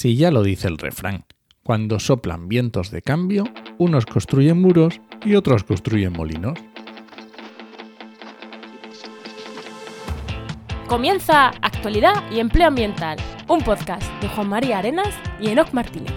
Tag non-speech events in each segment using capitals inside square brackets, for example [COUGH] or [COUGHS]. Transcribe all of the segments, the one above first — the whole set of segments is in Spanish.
Si ya lo dice el refrán, cuando soplan vientos de cambio, unos construyen muros y otros construyen molinos. Comienza Actualidad y Empleo Ambiental, un podcast de Juan María Arenas y Enoc Martínez.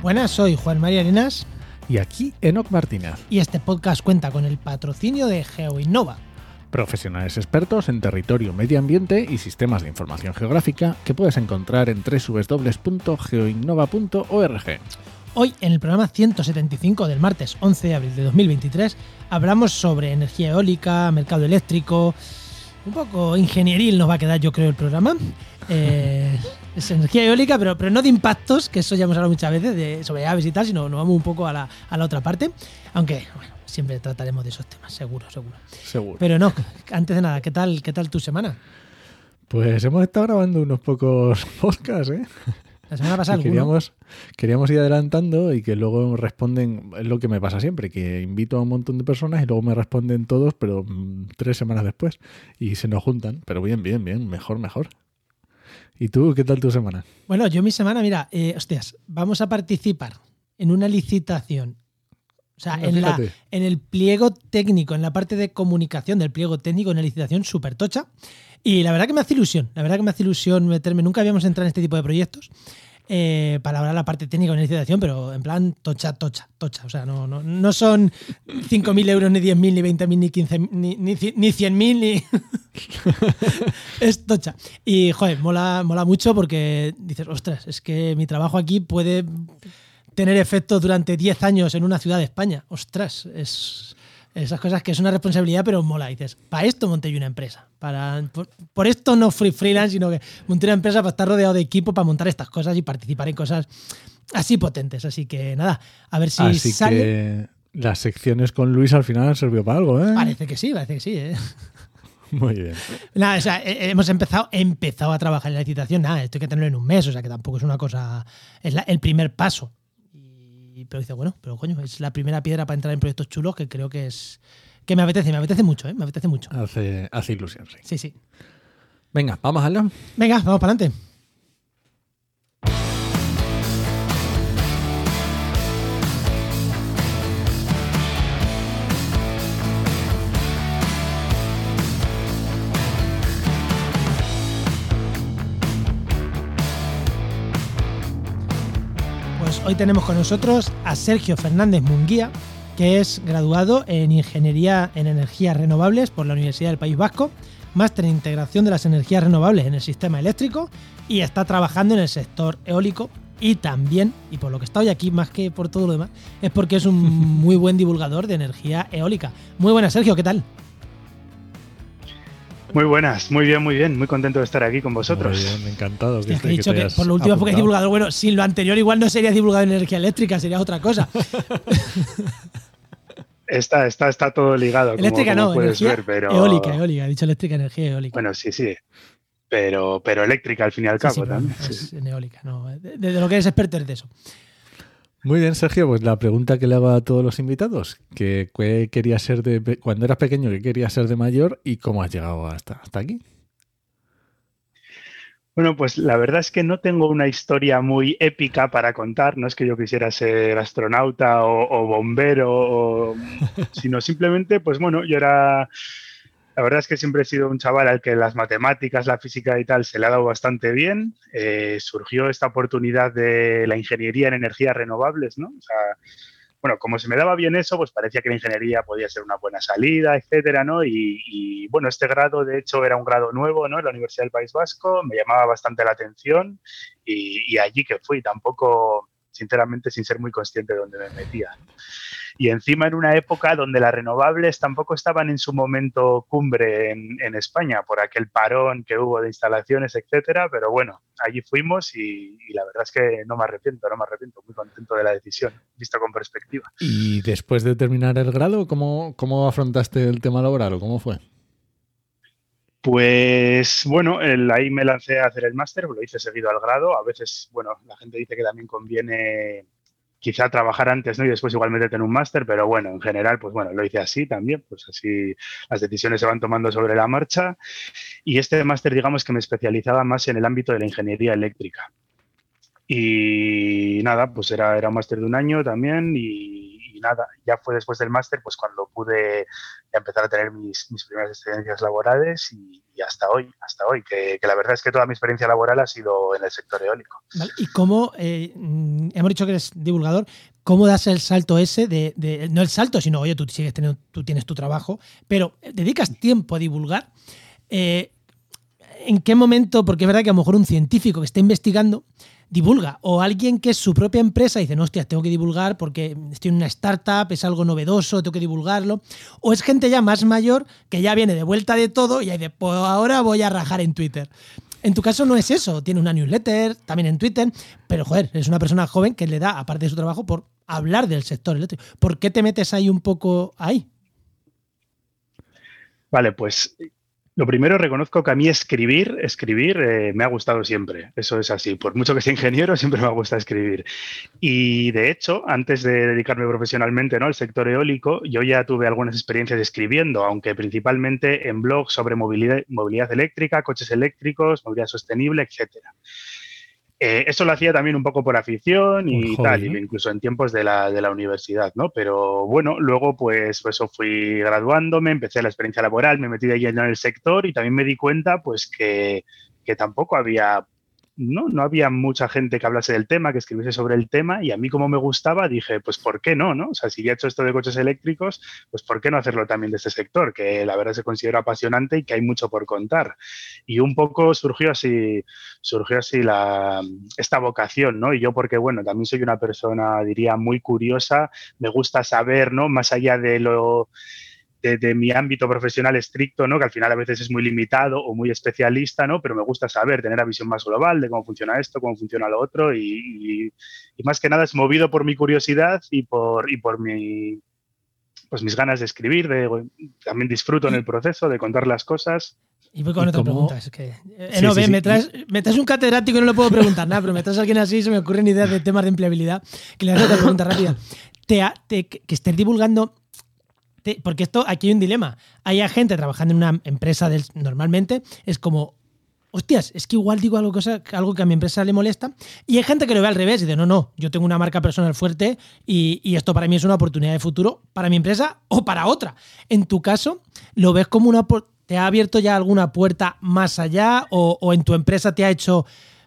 Buenas, soy Juan María Arenas Y aquí Enoc Martínez, y este podcast cuenta con el patrocinio de GeoInnova. profesionales expertos en territorio, medio ambiente y sistemas de información geográfica que puedes encontrar en www.geoinnova.org. Hoy, en el programa 175 del martes 11 de abril de 2023, hablamos sobre energía eólica, mercado eléctrico. Un poco ingenieril nos va a quedar, yo creo, el programa. Eh, [LAUGHS] es energía eólica, pero, pero no de impactos, que eso ya hemos hablado muchas veces, de, sobre aves y tal, sino nos vamos un poco a la, a la otra parte. Aunque, bueno, siempre trataremos de esos temas, seguro, seguro. Seguro. Pero no, antes de nada, ¿qué tal, qué tal tu semana? Pues hemos estado grabando unos pocos [LAUGHS] podcasts, ¿eh? La semana pasada alguno. queríamos, queríamos ir adelantando y que luego responden, es lo que me pasa siempre, que invito a un montón de personas y luego me responden todos, pero mm, tres semanas después y se nos juntan. Pero bien, bien, bien, mejor, mejor. ¿Y tú qué tal tu semana? Bueno, yo mi semana, mira, eh, hostias, vamos a participar en una licitación. O sea, en, la, en el pliego técnico, en la parte de comunicación del pliego técnico, una licitación súper tocha. Y la verdad que me hace ilusión, la verdad que me hace ilusión meterme. Nunca habíamos entrado en este tipo de proyectos eh, para hablar la parte técnica de una licitación, pero en plan tocha, tocha, tocha. O sea, no, no, no son 5.000 euros, ni 10.000, ni 20.000, ni 15.000, ni, ni, ni 100.000, ni. [LAUGHS] es tocha. Y, joder, mola, mola mucho porque dices, ostras, es que mi trabajo aquí puede tener efecto durante 10 años en una ciudad de España. Ostras, es esas cosas que es una responsabilidad, pero mola. Dices, para esto monté yo una empresa. Para, por, por esto no fui freelance, sino que monté una empresa para estar rodeado de equipo para montar estas cosas y participar en cosas así potentes. Así que nada, a ver si Así sale. que las secciones con Luis al final han servido para algo, ¿eh? Parece que sí, parece que sí. ¿eh? [LAUGHS] Muy bien. Nada, o sea, hemos empezado, he empezado a trabajar en la licitación. Nada, esto hay que tenerlo en un mes, o sea que tampoco es una cosa. Es la- el primer paso. Y, pero dice, bueno, pero coño, es la primera piedra para entrar en proyectos chulos que creo que es. que me apetece, me apetece mucho, ¿eh? Me apetece mucho. Hace, hace ilusión, sí. Sí, sí. Venga, vamos allá. Venga, vamos para adelante. Hoy tenemos con nosotros a Sergio Fernández Munguía, que es graduado en Ingeniería en Energías Renovables por la Universidad del País Vasco, máster en Integración de las Energías Renovables en el Sistema Eléctrico y está trabajando en el sector eólico y también, y por lo que está hoy aquí más que por todo lo demás, es porque es un [LAUGHS] muy buen divulgador de energía eólica. Muy buenas, Sergio, ¿qué tal? Muy buenas, muy bien, muy bien, muy contento de estar aquí con vosotros. Muy bien, encantado. Hostia, que, que he que dicho te que hayas por lo último porque es apuntado. divulgador. Bueno, sin lo anterior igual no sería divulgador en energía eléctrica, sería otra cosa. [LAUGHS] Está, está, está todo ligado, eléctrica como no, puedes energía ver, pero eólica, eólica. He dicho eléctrica, energía eólica. bueno, sí, sí, pero, pero eléctrica al fin y al cabo sí, también. es sí. en eólica, no. De, de lo que eres experto es de eso. Muy bien, Sergio, pues la pregunta que le hago a todos los invitados, que qué ser de cuando eras pequeño, qué querías ser de mayor y cómo has llegado hasta, hasta aquí. Bueno, pues la verdad es que no tengo una historia muy épica para contar. No es que yo quisiera ser astronauta o, o bombero, o- sino simplemente, pues bueno, yo era. La verdad es que siempre he sido un chaval al que las matemáticas, la física y tal se le ha dado bastante bien. Eh, surgió esta oportunidad de la ingeniería en energías renovables, ¿no? O sea, bueno, como se me daba bien eso, pues parecía que la ingeniería podía ser una buena salida, etcétera, ¿no? Y, y, bueno, este grado, de hecho, era un grado nuevo, ¿no? En la Universidad del País Vasco, me llamaba bastante la atención y, y allí que fui, tampoco, sinceramente, sin ser muy consciente de dónde me metía. ¿no? Y encima en una época donde las renovables tampoco estaban en su momento cumbre en, en España por aquel parón que hubo de instalaciones, etcétera, pero bueno, allí fuimos y, y la verdad es que no me arrepiento, no me arrepiento, muy contento de la decisión, visto con perspectiva. Y después de terminar el grado, ¿cómo, cómo afrontaste el tema laboral o cómo fue? Pues bueno, el- ahí me lancé a hacer el máster, lo hice seguido al grado. A veces, bueno, la gente dice que también conviene quizá trabajar antes ¿no? y después igual meterte en un máster, pero bueno, en general, pues bueno, lo hice así también, pues así las decisiones se van tomando sobre la marcha. Y este máster, digamos que me especializaba más en el ámbito de la ingeniería eléctrica. Y nada, pues era, era un máster de un año también y, nada, ya fue después del máster pues cuando pude empezar a tener mis, mis primeras experiencias laborales y, hasta hoy, hasta hoy, que, la verdad es que toda mi experiencia laboral ha sido en el sector eólico. ¿Y cómo, eh, mm, hemos dicho que eres divulgador, cómo das el salto ese de, no el salto, sino, oye, tú sigues teniendo, tú tienes tu trabajo, pero dedicas tiempo a divulgar? Eh, ¿En qué momento? Porque es verdad que a lo mejor un científico que está investigando divulga. O alguien que es su propia empresa y dice, no, hostia, tengo que divulgar porque estoy en una startup, es algo novedoso, tengo que divulgarlo. O es gente ya más mayor que ya viene de vuelta de todo y dice, pues ahora voy a rajar en Twitter. En tu caso no es eso, tiene una newsletter, también en Twitter, pero joder, es una persona joven que le da, aparte de su trabajo, por hablar del sector eléctrico. ¿Por qué te metes ahí un poco ahí? Vale, pues lo primero, reconozco que a mí escribir, escribir eh, me ha gustado siempre. Eso es así. Por mucho que sea ingeniero, [LAUGHS] siempre me ha gustado escribir. Y de hecho, antes de dedicarme profesionalmente ¿no? al sector eólico, yo ya tuve algunas experiencias escribiendo, aunque principalmente en blogs sobre movilidad, movilidad eléctrica, coches eléctricos, movilidad sostenible, etcétera. Eh, eso lo hacía también un poco por afición y tal, incluso en tiempos de la, de la, universidad, ¿no? Pero bueno, luego pues, pues, eso fui graduándome, empecé la experiencia laboral, me metí de lleno en el sector y también me di cuenta pues que, que tampoco había no, no había mucha gente que hablase del tema, que escribiese sobre el tema, y a mí como me gustaba, dije, pues ¿por qué no? no? O sea, si he hecho esto de coches eléctricos, pues ¿por qué no hacerlo también de este sector? Que la verdad se considera apasionante y que hay mucho por contar. Y un poco surgió así, surgió así la, esta vocación, ¿no? Y yo porque, bueno, también soy una persona, diría, muy curiosa, me gusta saber, ¿no? Más allá de lo de, mi ámbito profesional estricto, ¿no? que al final a veces es muy limitado o muy especialista, ¿no? pero me gusta saber, tener la visión más global de cómo funciona esto, cómo funciona lo otro y, más que nada es movido por mi curiosidad y por, y por mi, pues mis ganas de escribir, de, también disfruto en el proceso de contar las cosas. Y voy con otra pregunta. Es que, eh, no, me, traes, me, traes, un catedrático y no le puedo preguntar nada, pero me traes a alguien así se me ocurren ideas de temas de empleabilidad. Que le hago otra pregunta rápida. Te, que estés divulgando porque esto, aquí hay un dilema. Hay gente trabajando en una empresa normalmente, es como, hostias, es que igual digo algo, cosa, algo que a mi empresa le molesta. Y hay gente que lo ve al revés y dice, no, no, yo tengo una marca personal fuerte y, esto para mí es una oportunidad de futuro para mi empresa o para otra. En tu caso, ¿lo ves como una... ¿Te ha abierto ya alguna puerta más allá o, o en tu empresa te ha hecho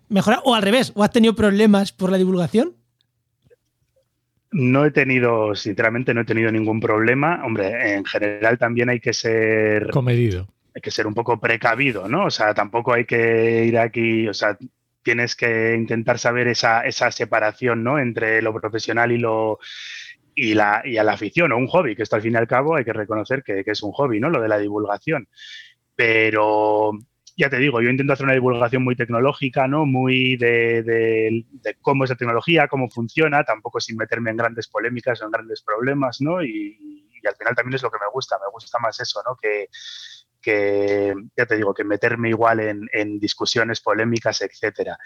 mejorar? O al revés, ¿o has tenido problemas por la divulgación? No he tenido, sinceramente, no he tenido ningún problema. Hombre, en general también hay que ser. Comedido. Hay que ser un poco precavido, ¿no? O sea, tampoco hay que ir aquí, o sea, tienes que intentar saber esa, esa separación, ¿no? Entre lo profesional y lo. Y, la, y a la afición o un hobby, que esto al fin y al cabo hay que reconocer que, que es un hobby, ¿no? Lo de la divulgación. Pero, ya te digo, yo intento hacer una divulgación muy tecnológica, ¿no? Muy de, cómo es la tecnología, cómo funciona, tampoco sin meterme en grandes polémicas o en grandes problemas, ¿no? Y, y al final también es lo que me gusta, me gusta más eso, ¿no? Que, que, ya te digo, que meterme igual en, discusiones polémicas, etcétera.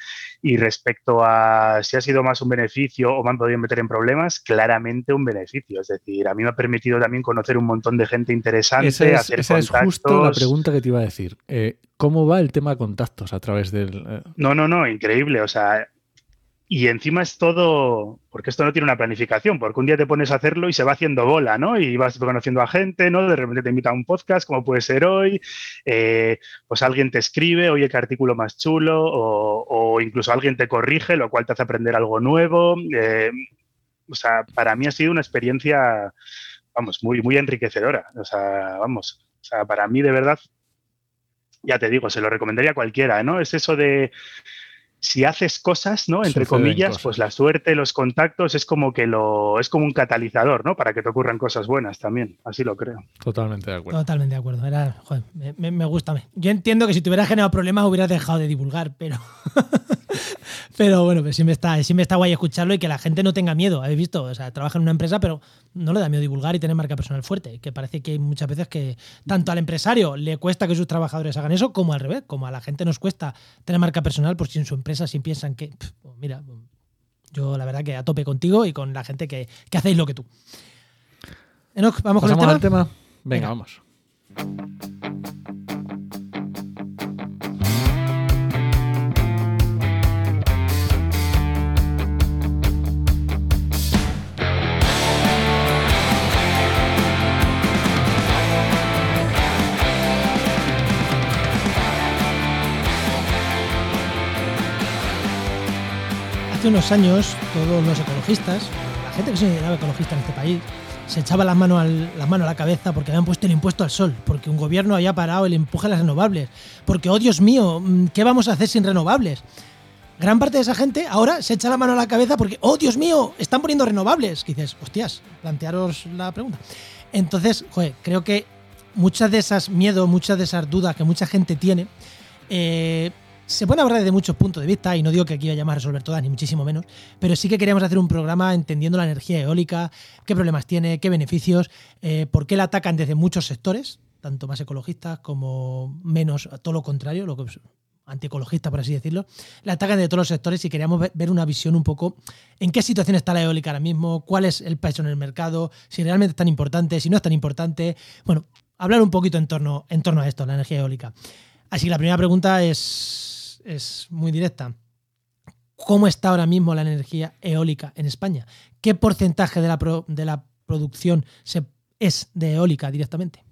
Y respecto a si ha sido más un beneficio o me han podido meter en problemas, claramente un beneficio. Es decir, a mí me ha permitido también conocer un montón de gente interesante, esa es, esa es justo la pregunta que te iba a decir. Eh, ¿Cómo va el tema de contactos a través del...? Eh? No, no, no, increíble. O sea, y encima es todo, porque esto no tiene una planificación, porque un día te pones a hacerlo y se va haciendo bola, ¿no? Y vas conociendo a gente, ¿no? De repente te invita a un podcast, como puede ser hoy, eh, pues alguien te escribe, oye, qué artículo más chulo, o, incluso alguien te corrige, lo cual te hace aprender algo nuevo. Eh, o sea, para mí ha sido una experiencia, vamos, muy, muy enriquecedora. O sea, vamos, o sea, para mí de verdad, ya te digo, se lo recomendaría a cualquiera, ¿no? Es eso de si haces cosas, ¿no? Entre comillas, pues la suerte, los contactos es como que lo es como un catalizador, ¿no? Para que te ocurran cosas buenas también. Así lo creo. Totalmente de acuerdo. Totalmente de acuerdo. Era, joder, me, me, gusta. Yo entiendo que si te hubieras generado problemas hubieras dejado de divulgar, pero [LAUGHS] pero bueno, pues sí me está, me está guay escucharlo y que la gente no tenga miedo. Habéis visto, o sea, trabaja en una empresa, pero no le da miedo divulgar y tener marca personal fuerte. Que parece que hay muchas veces que tanto al empresario le cuesta que sus trabajadores hagan eso, como al revés, como a la gente nos cuesta tener marca personal, por si en su empresa si piensan que, pues mira, Yo la verdad que a tope contigo y con la gente que, que hacéis lo que tú. Enoch, vamos con el ¿Pasamos tema. al tema? Venga, Venga. vamos. Hace unos años, todos los ecologistas, la gente que se consideraba ecologista en este país, se echaba las manos, a la cabeza porque habían puesto el impuesto al sol, porque un gobierno había parado el empuje a las renovables, porque, oh Dios mío, mm, ¿qué vamos a hacer sin renovables? Gran parte de esa gente ahora se echa la mano a la cabeza porque, oh Dios mío, están poniendo renovables. Que dices, hostias, plantearos la pregunta. Entonces, joder, creo que muchas de esas miedos, muchas de esas dudas que mucha gente tiene, eh, se pueden abordar desde muchos puntos de vista, y no digo que aquí vayamos a resolver todas, ni muchísimo menos, pero sí que queríamos hacer un programa entendiendo la energía eólica, qué problemas tiene, qué beneficios, eh, por qué la atacan desde muchos sectores, tanto más ecologistas como menos, todo lo contrario, lo que antiecologistas, por así decirlo, la atacan de todos los sectores y queríamos ver- ver una visión un poco en qué situación está la eólica ahora mismo, cuál es el peso en el mercado, si realmente es tan importante, si no es tan importante. Bueno, hablar un poquito en torno, en torno a esto, la energía eólica. Así que la primera pregunta es, es muy directa. ¿Cómo está ahora mismo la energía eólica en España? ¿Qué porcentaje de la, de la producción se, es de eólica directamente?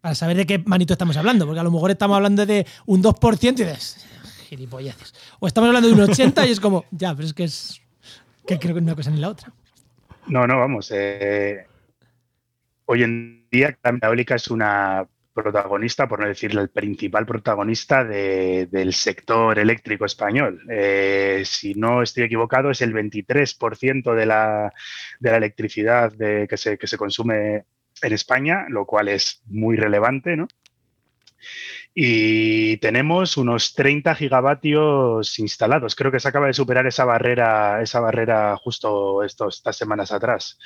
Para saber de qué manito estamos hablando, porque a lo mejor estamos hablando de un 2% y dices, gilipolleces. O estamos hablando de un 80% y es como, ya, pero es que es que creo que una cosa ni la otra. No, no, vamos. eh, hoy en día la eólica es una protagonista, por no decir el principal protagonista de- del sector eléctrico español. Eh, si no estoy equivocado, es el 23% de la, de la electricidad de- que, se, que se consume en España, lo cual es muy relevante, ¿no? Y tenemos unos 30 gigavatios instalados. Creo que se acaba de superar esa barrera, esa barrera justo estos, estas semanas atrás.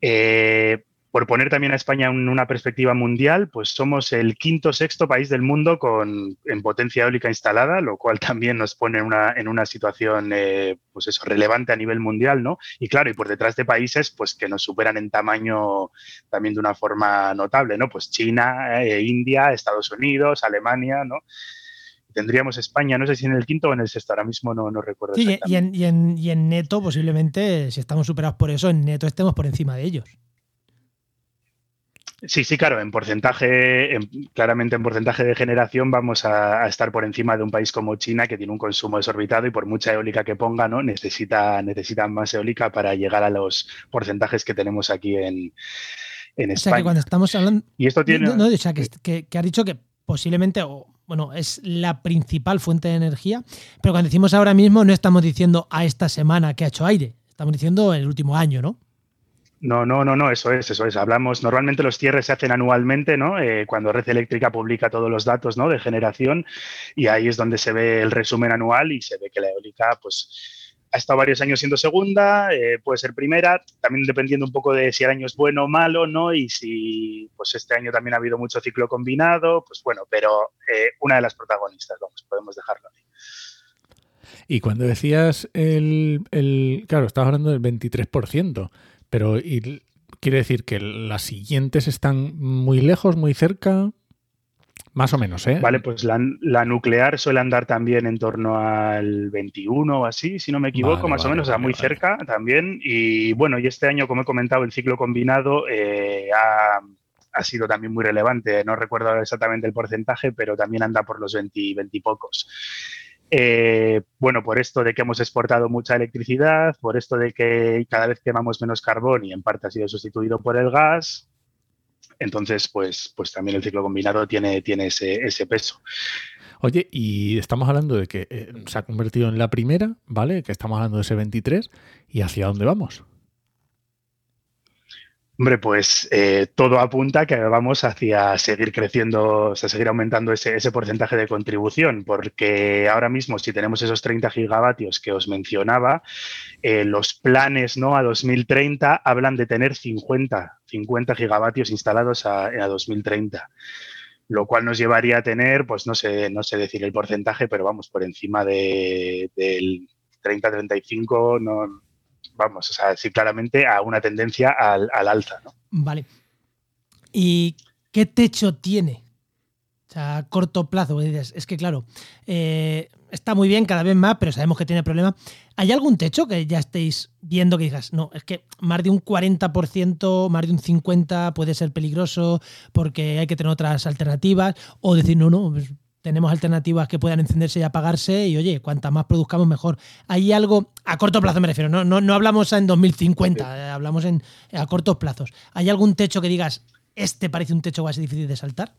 Eh, por poner también a España en una perspectiva mundial, pues somos el quinto sexto país del mundo con, en potencia eólica instalada, lo cual [LAUGHS] también nos pone en una, en una situación eh, pues eso, relevante a nivel mundial, ¿no? Y claro, y por detrás de países pues, que nos superan en tamaño también de una forma notable, ¿no? Pues China, eh, India, Estados Unidos, Alemania, ¿no? Tendríamos España, no sé si en el quinto o en el sexto, ahora mismo no, no recuerdo. Sí, y, en, y en- y en neto, posiblemente, si estamos superados por eso, en neto estemos por encima de ellos. Sí, sí, claro, en porcentaje, en- claramente en porcentaje de generación vamos a, a estar por encima de un país como China que tiene un consumo desorbitado y por mucha eólica que ponga, ¿no? Necesita, necesita más eólica para llegar a los porcentajes que tenemos aquí en, en O sea España. que cuando estamos hablando. Y esto tiene. No, no, o sea, que, que- que ha dicho que posiblemente, o, bueno, es la principal fuente de energía, pero cuando decimos ahora mismo, no estamos diciendo a esta semana que ha hecho aire, estamos diciendo el último año, ¿no? No, no, no, no, eso es, eso es. Hablamos, normalmente los cierres se hacen anualmente, ¿no? Eh, cuando Red Eléctrica publica todos los datos, ¿no? De generación y ahí es donde se ve el resumen anual y se ve que la eólica, pues, ha estado varios años siendo segunda, eh, puede ser primera, también dependiendo un poco de si el año es bueno o malo, ¿no? Y si, pues, este año también ha habido mucho ciclo combinado, pues, bueno, pero eh, una de las protagonistas, vamos, podemos dejarlo ahí. Y cuando decías el, el claro, estabas hablando del 23%, pero y- quiere decir que las siguientes están muy lejos, muy cerca, más o menos, ¿eh? Vale, pues la, la nuclear suele andar también en torno al 21 o así, si no me equivoco, Vale, más o vale, menos, o sea, muy cerca también. Y bueno, y este año, como he comentado, el ciclo combinado eh, ha, ha sido también muy relevante. No recuerdo exactamente el porcentaje, pero también anda por los 20, 20 y pocos. Eh, bueno, por esto de que hemos exportado mucha electricidad, por esto de que cada vez quemamos menos carbón y en parte ha sido sustituido por el gas, entonces pues, pues también el ciclo combinado tiene, tiene ese, ese peso. Oye, y estamos hablando de que eh, se ha convertido en la primera, ¿vale? Que estamos hablando de ese 23, ¿y hacia dónde vamos? Hombre, pues eh, todo apunta que vamos hacia seguir creciendo, o sea, seguir aumentando ese, ese porcentaje de contribución, porque ahora mismo si tenemos esos 30 gigavatios que os mencionaba, eh, los planes ¿no? a 2030 hablan de tener 50, 50 gigavatios instalados a, a 2030 lo cual nos llevaría a tener, pues no sé, no sé decir el porcentaje, pero vamos, por encima de, del 30, 35, no, vamos, o sea, sí claramente a una tendencia al, alza. ¿no? Vale. ¿Y qué techo tiene? O sea, a corto plazo, es que claro, eh, está muy bien cada vez más, pero sabemos que tiene problemas. ¿Hay algún techo que ya estéis viendo que digas, no, es que más de un 40%, más de un 50% puede ser peligroso porque hay que tener otras alternativas? O decir, no, no, pues tenemos alternativas que puedan encenderse y apagarse y oye, cuanta más produzcamos mejor. ¿Hay algo, a corto plazo me refiero, no, no, no hablamos en 2050, eh, hablamos en, a cortos plazos. ¿Hay algún techo que digas, este parece un techo casi difícil de saltar?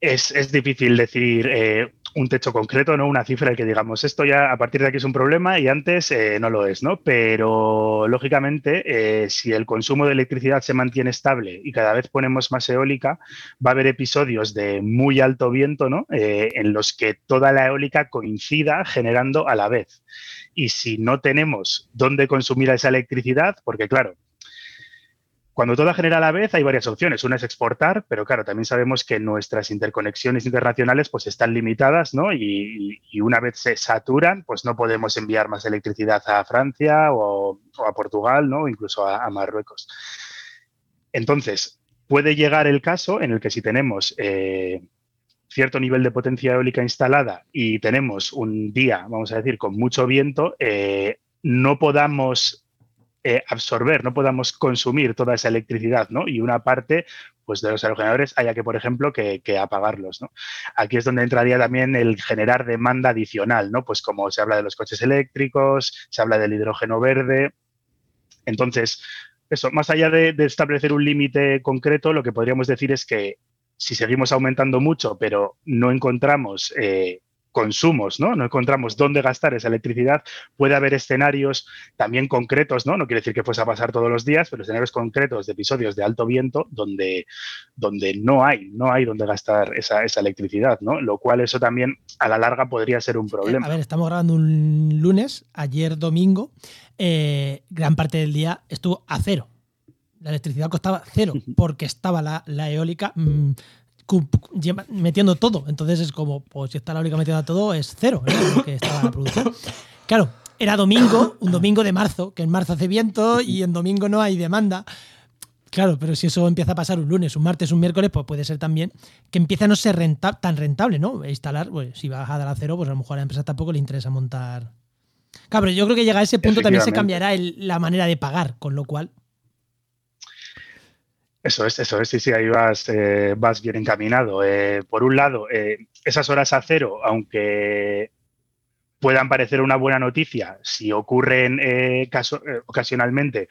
es, difícil decir eh, un techo concreto, ¿no? Una cifra que digamos, esto ya a partir de aquí es un problema y antes eh, no lo es, ¿no? Pero lógicamente, eh, si el consumo de electricidad se mantiene estable y cada vez ponemos más eólica, va a haber episodios de muy alto viento, ¿no? en los que toda la eólica coincida generando a la vez. Y si no tenemos dónde consumir esa electricidad, porque claro, cuando todo genera a la vez hay varias opciones. Una es exportar, pero claro, también sabemos que nuestras interconexiones internacionales pues están limitadas, ¿no? Y, una vez se saturan, pues no podemos enviar más electricidad a Francia o, a Portugal, ¿no? O incluso a, Marruecos. Entonces, puede llegar el caso en el que si tenemos eh, cierto nivel de potencia eólica instalada y tenemos un día, vamos a decir, con mucho viento, eh, no podamos eh, absorber, no podamos consumir toda esa electricidad, ¿no? Y una parte pues de los aerogeneradores haya que, por ejemplo, que, apagarlos. ¿no? Aquí es donde entraría también el generar demanda adicional, ¿no? Pues como se habla de los coches eléctricos, se habla del hidrógeno verde. Entonces, eso, más allá de, establecer un límite concreto, lo que podríamos decir es que si seguimos aumentando mucho, pero no encontramos eh, consumos, ¿no? No encontramos dónde gastar esa electricidad. Puede haber escenarios también concretos, ¿no? No quiere decir que fuese a pasar todos los días, pero escenarios concretos de episodios de alto viento donde, donde no hay, no hay dónde gastar esa, electricidad, ¿no? Lo cual eso también a la larga podría ser un problema. A ver, estamos grabando un lunes, ayer domingo, eh, gran parte del día estuvo a cero. La electricidad costaba cero porque estaba la, eólica mm, metiendo todo. Entonces es como, pues si está la única metiendo todo, es cero que estaba la producción. [COUGHS] Claro, era domingo, un domingo de marzo, que en marzo hace viento y en domingo no hay demanda. Claro, pero si eso empieza a pasar un lunes, un martes, un miércoles, pues puede ser también que empiece a no ser tan rentable, ¿no? Instalar, pues si vas a dar a cero, pues a lo mejor a la empresa tampoco le interesa montar. Claro, pero yo creo que llega a ese punto también se cambiará la manera de pagar, con lo cual eso es, eso es, sí, sí, ahí vas, eh, vas bien encaminado. Eh, por un lado, eh, esas horas a cero, aunque puedan parecer una buena noticia, si ocurren ocasionalmente,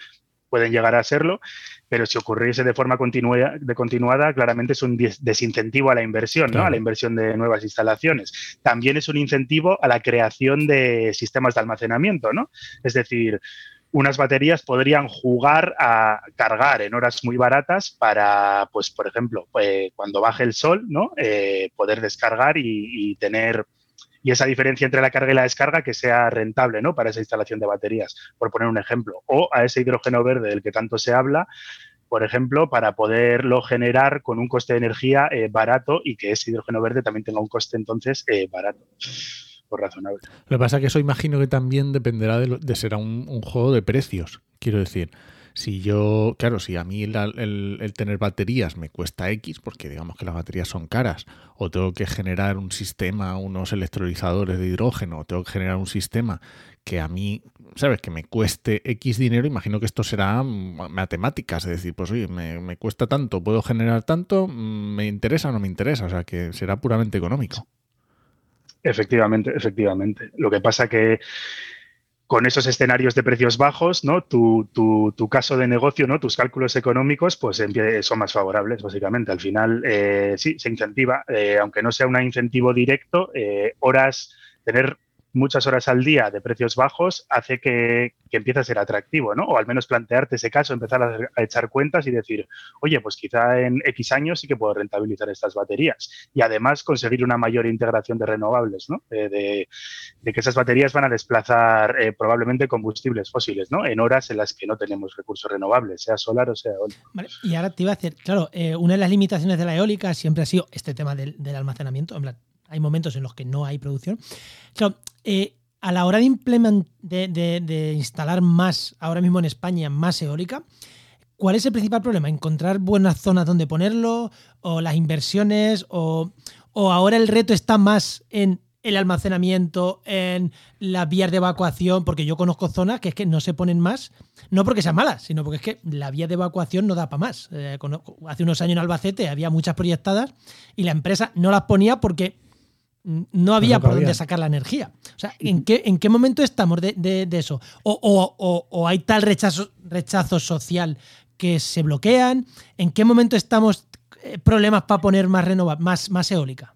pueden llegar a serlo, pero si ocurriese de forma continua, de continuada, claramente es un desincentivo a la inversión, ¿no? a la inversión de nuevas instalaciones. También es un incentivo a la creación de sistemas de almacenamiento, ¿no? Es decir, unas baterías podrían jugar a cargar en horas muy baratas para, pues, por ejemplo, eh, cuando baje el sol, ¿no? Eh, poder descargar y, tener y esa diferencia entre la carga y la descarga que sea rentable, ¿no? Para esa instalación de baterías, por poner un ejemplo, o a ese hidrógeno verde del que tanto se habla, por ejemplo, para poderlo generar con un coste de energía eh, barato y que ese hidrógeno verde también tenga un coste entonces barato razonable. Lo que pasa es que eso imagino que también dependerá de, ser un, juego de precios. Quiero decir, si yo, claro, si a mí el, tener baterías me cuesta X, porque digamos que las baterías son caras, o tengo que generar un sistema, unos electrolizadores de hidrógeno, o tengo que generar un sistema que a mí, ¿sabes? Que me cueste X dinero, imagino que esto será matemáticas, es decir, pues oye, me, me cuesta tanto, puedo generar tanto, me interesa o no me interesa, o sea, que será puramente económico. Efectivamente, efectivamente. Lo que pasa que con esos escenarios de precios bajos, ¿no? Tu, tu, caso de negocio, ¿no? Tus cálculos económicos, pues son más favorables, básicamente. Al final, eh, sí, se incentiva, eh, aunque no sea un incentivo directo, eh, horas, tener muchas horas al día de precios bajos hace que, empiece a ser atractivo, ¿no? O al menos plantearte ese caso, empezar a, echar cuentas y decir, oye, pues quizá en X años sí que puedo rentabilizar estas baterías. Y además conseguir una mayor integración de renovables, ¿no? de, que esas baterías van a desplazar eh, probablemente combustibles fósiles, ¿no? En horas en las que no tenemos recursos renovables, sea solar o sea y ahora te iba a decir, claro, eh, una de las limitaciones de la eólica siempre ha sido este tema del, almacenamiento. En hay momentos en los que no hay producción. Eh, a la hora de, de, instalar más, ahora mismo en España, más eólica, ¿cuál es el principal problema? ¿Encontrar buenas zonas donde ponerlo? ¿O las inversiones? ¿O, o ahora el reto está más en el almacenamiento, en las vías de evacuación, porque yo conozco zonas que es que no se ponen más, no porque sean malas, sino porque es que la vía de evacuación no da para más. Eh, hace unos años en Albacete había muchas proyectadas y la empresa no las ponía porque no había por dónde sacar la energía. O sea, ¿en qué, en qué momento estamos de, eso? O, hay tal rechazo, rechazo social que se bloquean? ¿En qué momento estamos eh, problemas para poner más renovables, más, más eólica?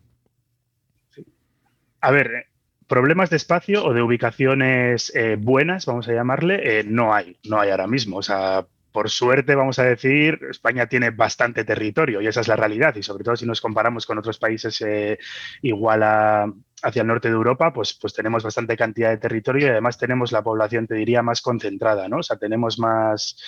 A ver, problemas de espacio o de ubicaciones eh, buenas, vamos a llamarle, eh, no hay, no hay ahora mismo. O sea, por suerte, vamos a decir, España tiene bastante territorio y esa es la realidad. Y sobre todo si nos comparamos con otros países eh, igual a, hacia el norte de Europa, pues, pues tenemos bastante cantidad de territorio y además tenemos la población, te diría, más concentrada, ¿no? O sea, tenemos más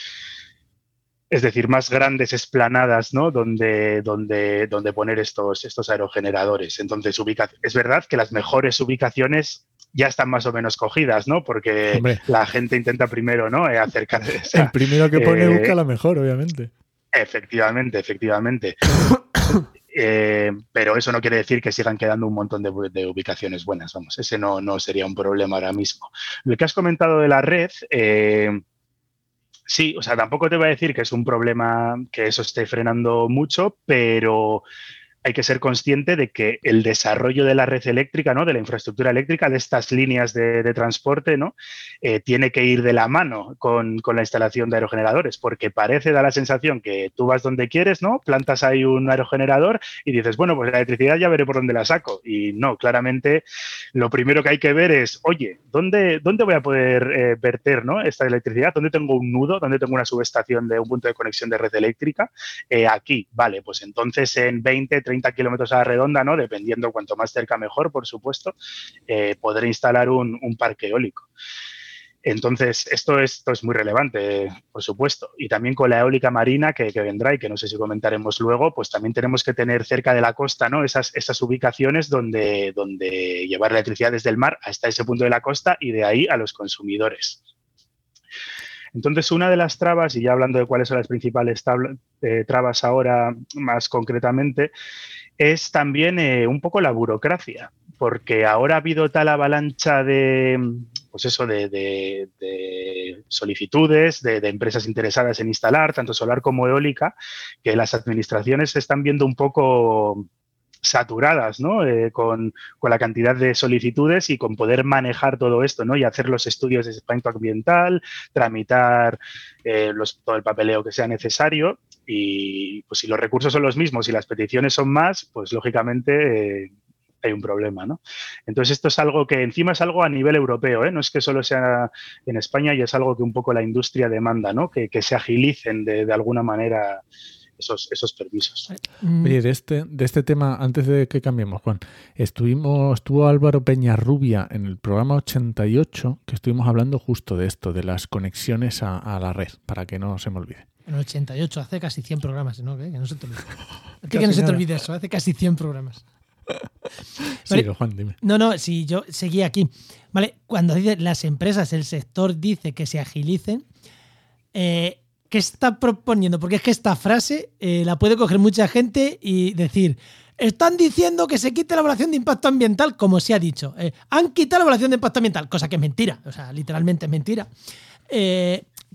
es decir, más grandes esplanadas, ¿no? Donde, donde, donde poner estos, estos aerogeneradores. Entonces, es verdad que las mejores ubicaciones ya están más o menos cogidas, ¿no? Porque la gente intenta primero, ¿no? Eh, acercarse. El primero que pone busca la mejor, obviamente. Efectivamente, efectivamente. [COUGHS] Eh, pero eso no quiere decir que sigan quedando un montón de, ubicaciones buenas, vamos, ese no, no, sería un problema ahora mismo. Lo que has comentado de la red, eh, Sí, o sea, tampoco te voy a decir que es un problema que eso esté frenando mucho, pero hay que ser consciente de que el desarrollo de la red eléctrica, ¿no? de la infraestructura eléctrica, de estas líneas de, transporte, ¿no? Eh, tiene que ir de la mano con, la instalación de aerogeneradores, porque parece, da la sensación que tú vas donde quieres, ¿no? plantas ahí un aerogenerador y dices, bueno, pues la electricidad ya veré por dónde la saco. Y no, claramente lo primero que hay que ver es, oye, ¿dónde, dónde voy a poder eh, verter ¿no? esta electricidad? ¿Dónde tengo un nudo? ¿Dónde tengo una subestación de un punto de conexión de red eléctrica? Eh, aquí, vale, pues entonces en 20, 30 kilómetros a la redonda, ¿no? Dependiendo cuanto más cerca mejor, por supuesto, eh, poder instalar un, parque eólico. Entonces, esto es, esto es muy relevante, por supuesto. Y también con la eólica marina que, vendrá y que no sé si comentaremos luego, pues también tenemos que tener cerca de la costa ¿no? esas, esas ubicaciones donde, donde llevar la electricidad desde el mar hasta ese punto de la costa y de ahí a los consumidores. Entonces, una de las trabas, y ya hablando de cuáles son las principales eh, trabas ahora más concretamente, es también eh, un poco la burocracia, porque ahora ha habido tal avalancha de, pues eso, de, solicitudes, de, empresas interesadas en instalar tanto solar como eólica, que las administraciones se están viendo un poco saturadas ¿no? Eh, con, la cantidad de solicitudes y con poder manejar todo esto ¿no? y hacer los estudios de impacto ambiental, tramitar eh, todo el papeleo que sea necesario y pues si los recursos son los mismos y las peticiones son más, pues lógicamente eh, hay un problema, ¿no? Entonces esto es algo que encima es algo a nivel europeo, no es que solo sea en España y es algo que un poco la industria demanda, ¿no? Que, se agilicen de, alguna manera esos, esos permisos. Mm. Oye, de este, de este tema, antes de que cambiemos, Juan, estuvimos, estuvo Álvaro Peñarrubia en el programa 88, que estuvimos hablando justo de esto, de las conexiones a la red, para que no se me olvide. En el 88, hace casi 100 programas, ¿no? Que no se te olvide. [LAUGHS] que no se te olvide eso, hace casi 100 programas. [LAUGHS] Sí, Juan, dime. No, no, si yo seguía aquí. Vale, cuando dice las empresas, el sector dice que se agilicen, eh, ¿qué está proponiendo? Porque es que esta frase eh, la puede coger mucha gente y decir, están diciendo que se quite la evaluación de impacto ambiental, como se ha dicho. Eh, han quitado la evaluación de impacto ambiental, cosa que es mentira, o sea, literalmente es mentira.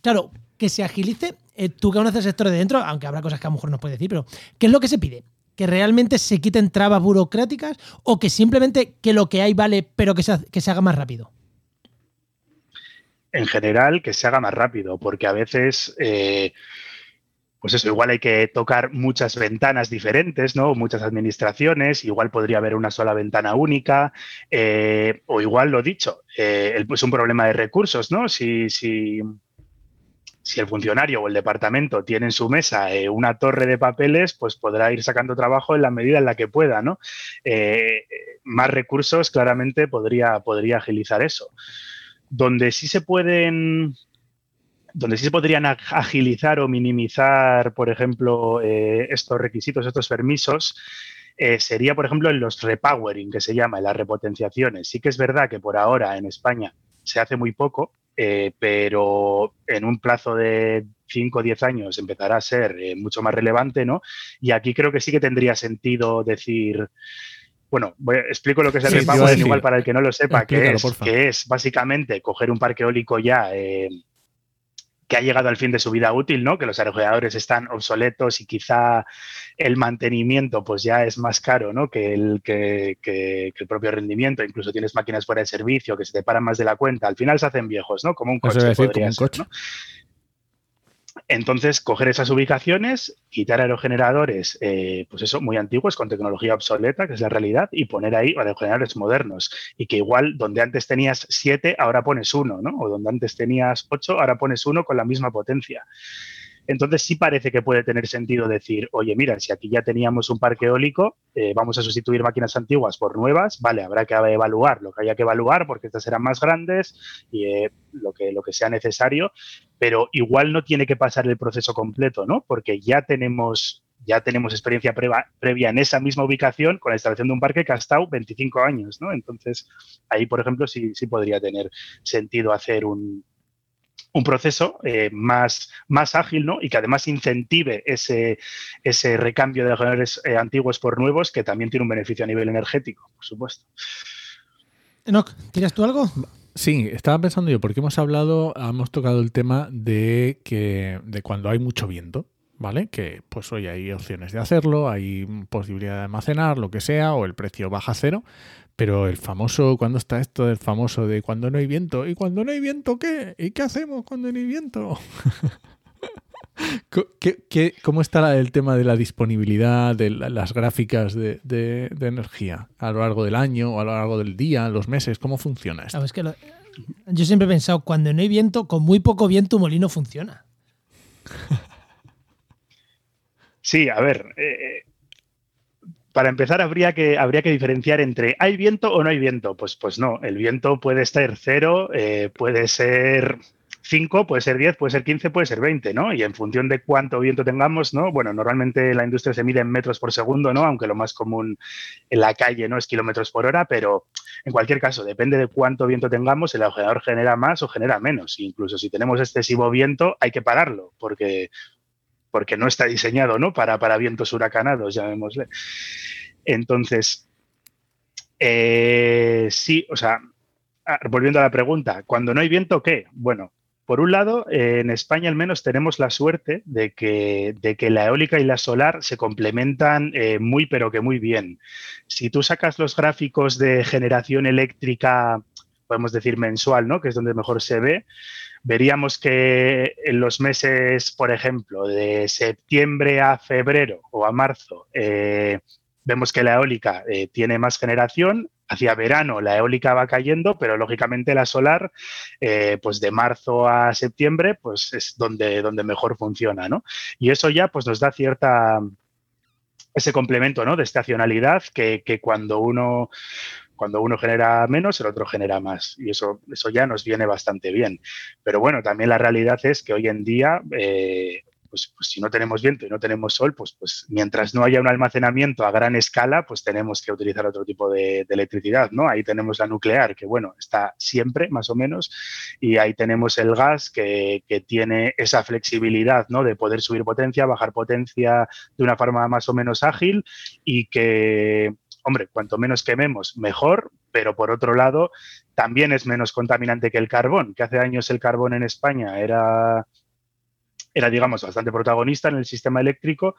claro, que se agilice eh, tú que conoces el sector de dentro, aunque habrá cosas que a lo mejor no puedes decir, pero ¿qué es lo que se pide? ¿Que realmente se quiten trabas burocráticas o que simplemente que lo que hay vale, pero que se, que se haga más rápido? En general, que se haga más rápido, porque a veces... Eh, pues eso, igual hay que tocar muchas ventanas diferentes, ¿no? Muchas administraciones, igual podría haber una sola ventana única, eh, o igual lo dicho, es pues un problema de recursos, ¿no? Si, si, si el funcionario o el departamento tiene en su mesa eh, una torre de papeles, pues podrá ir sacando trabajo en la medida en la que pueda, ¿no? Eh, más recursos claramente podría, podría agilizar eso. Donde sí se pueden donde sí se podrían agilizar o minimizar, por ejemplo, eh, estos requisitos, estos permisos, eh, sería, por ejemplo, en los repowering, que se llama, en las repotenciaciones. Sí que es verdad que por ahora en España se hace muy poco, eh, pero en un plazo de 5 o 10 años empezará a ser mucho más relevante, ¿no? Y aquí creo que sí que tendría sentido decir, bueno, explico lo que es el repowering, igual para el que no lo sepa, que es, que es, básicamente coger un parque eólico ya que ha llegado al fin de su vida útil, ¿no? Que los aerogeneradores están obsoletos y quizá el mantenimiento pues ya es más caro, ¿no? Que el, que, el propio rendimiento. Incluso tienes máquinas fuera de servicio que se te paran más de la cuenta. Al final se hacen viejos, ¿no? Como un coche. podría ser, entonces, coger esas ubicaciones, quitar aerogeneradores, eh, pues eso, muy antiguos, con tecnología obsoleta, que es la realidad, y poner ahí aerogeneradores modernos. Y que igual donde antes tenías siete, ahora pones uno, ¿no? O donde antes tenías ocho, ahora pones uno con la misma potencia. Entonces sí parece que puede tener sentido decir, oye, mira, si aquí ya teníamos un parque eólico, eh, vamos a sustituir máquinas antiguas por nuevas, vale, habrá que evaluar lo que haya que evaluar porque estas serán más grandes y eh, lo, que, lo que sea necesario, pero igual no tiene que pasar el proceso completo, ¿no? Porque ya tenemos ya tenemos experiencia previa en esa misma ubicación con la instalación de un parque que ha estado 25 años, ¿no? Entonces, ahí, por ejemplo, sí, sí podría tener sentido hacer un, un proceso eh, más, más ágil ¿no? y que además incentive ese, ese recambio de generadores eh, antiguos por nuevos, que también tiene un beneficio a nivel energético, por supuesto. Enoch, ¿quieres tú algo? Sí, estaba pensando yo, porque hemos hablado, hemos tocado el tema de que de cuando hay mucho viento, ¿vale? Que pues hoy hay opciones de hacerlo, hay posibilidad de almacenar, lo que sea, o el precio baja a cero, pero el famoso, ¿cuándo está esto del famoso de cuando no hay viento? ¿Y cuando no hay viento qué? ¿Y qué hacemos cuando no hay viento? [LAUGHS] cómo está el tema de la disponibilidad de las gráficas de, energía a lo largo del año, o a lo largo del día, los meses? ¿Cómo funciona esto? que yo siempre he pensado, cuando no hay viento, con muy poco viento un molino funciona. [LAUGHS] Sí, a ver, eh, para empezar, habría que, habría que diferenciar entre ¿hay viento o no hay viento? Pues, pues no, el viento puede ser cero, eh, puede ser 5, puede ser 10, puede ser 15, puede ser 20, ¿no? Y en función de cuánto viento tengamos, ¿no? Bueno, normalmente la industria se mide en metros por segundo, ¿no? Aunque lo más común en la calle, ¿no? Es kilómetros por hora, pero en cualquier caso, depende de cuánto viento tengamos, el aerogenerador genera más o genera menos. Incluso si tenemos excesivo viento, hay que pararlo, porque porque no está diseñado ¿no? Para, para vientos huracanados, llamémosle. Entonces, eh, sí, o sea, volviendo a la pregunta, cuando no hay viento, ¿qué? Bueno, por un lado, en España al menos tenemos la suerte de que, de que la eólica y la solar se complementan eh, muy, pero que muy bien. Si tú sacas los gráficos de generación eléctrica, podemos decir mensual, ¿no? Que es donde mejor se ve, veríamos que en los meses, por ejemplo, de septiembre a febrero o a marzo, eh, vemos que la eólica eh, tiene más generación. Hacia verano la eólica va cayendo, pero lógicamente la solar, eh, pues de marzo a septiembre, pues es donde, donde mejor funciona, ¿no? Y eso ya pues nos da cierta ese complemento ¿no? de estacionalidad que, que cuando uno cuando uno genera menos, el otro genera más. Y eso, eso ya nos viene bastante bien. Pero bueno, también la realidad es que hoy en día, eh, pues, pues, si no tenemos viento y no tenemos sol, pues, pues mientras no haya un almacenamiento a gran escala, pues tenemos que utilizar otro tipo de, electricidad, ¿no? Ahí tenemos la nuclear, que bueno, está siempre más o menos, y ahí tenemos el gas que, que tiene esa flexibilidad, ¿no? De poder subir potencia, bajar potencia de una forma más o menos ágil y que hombre, cuanto menos quememos, mejor, pero por otro lado, también es menos contaminante que el carbón, que hace años el carbón en España era era, digamos, bastante protagonista en el sistema eléctrico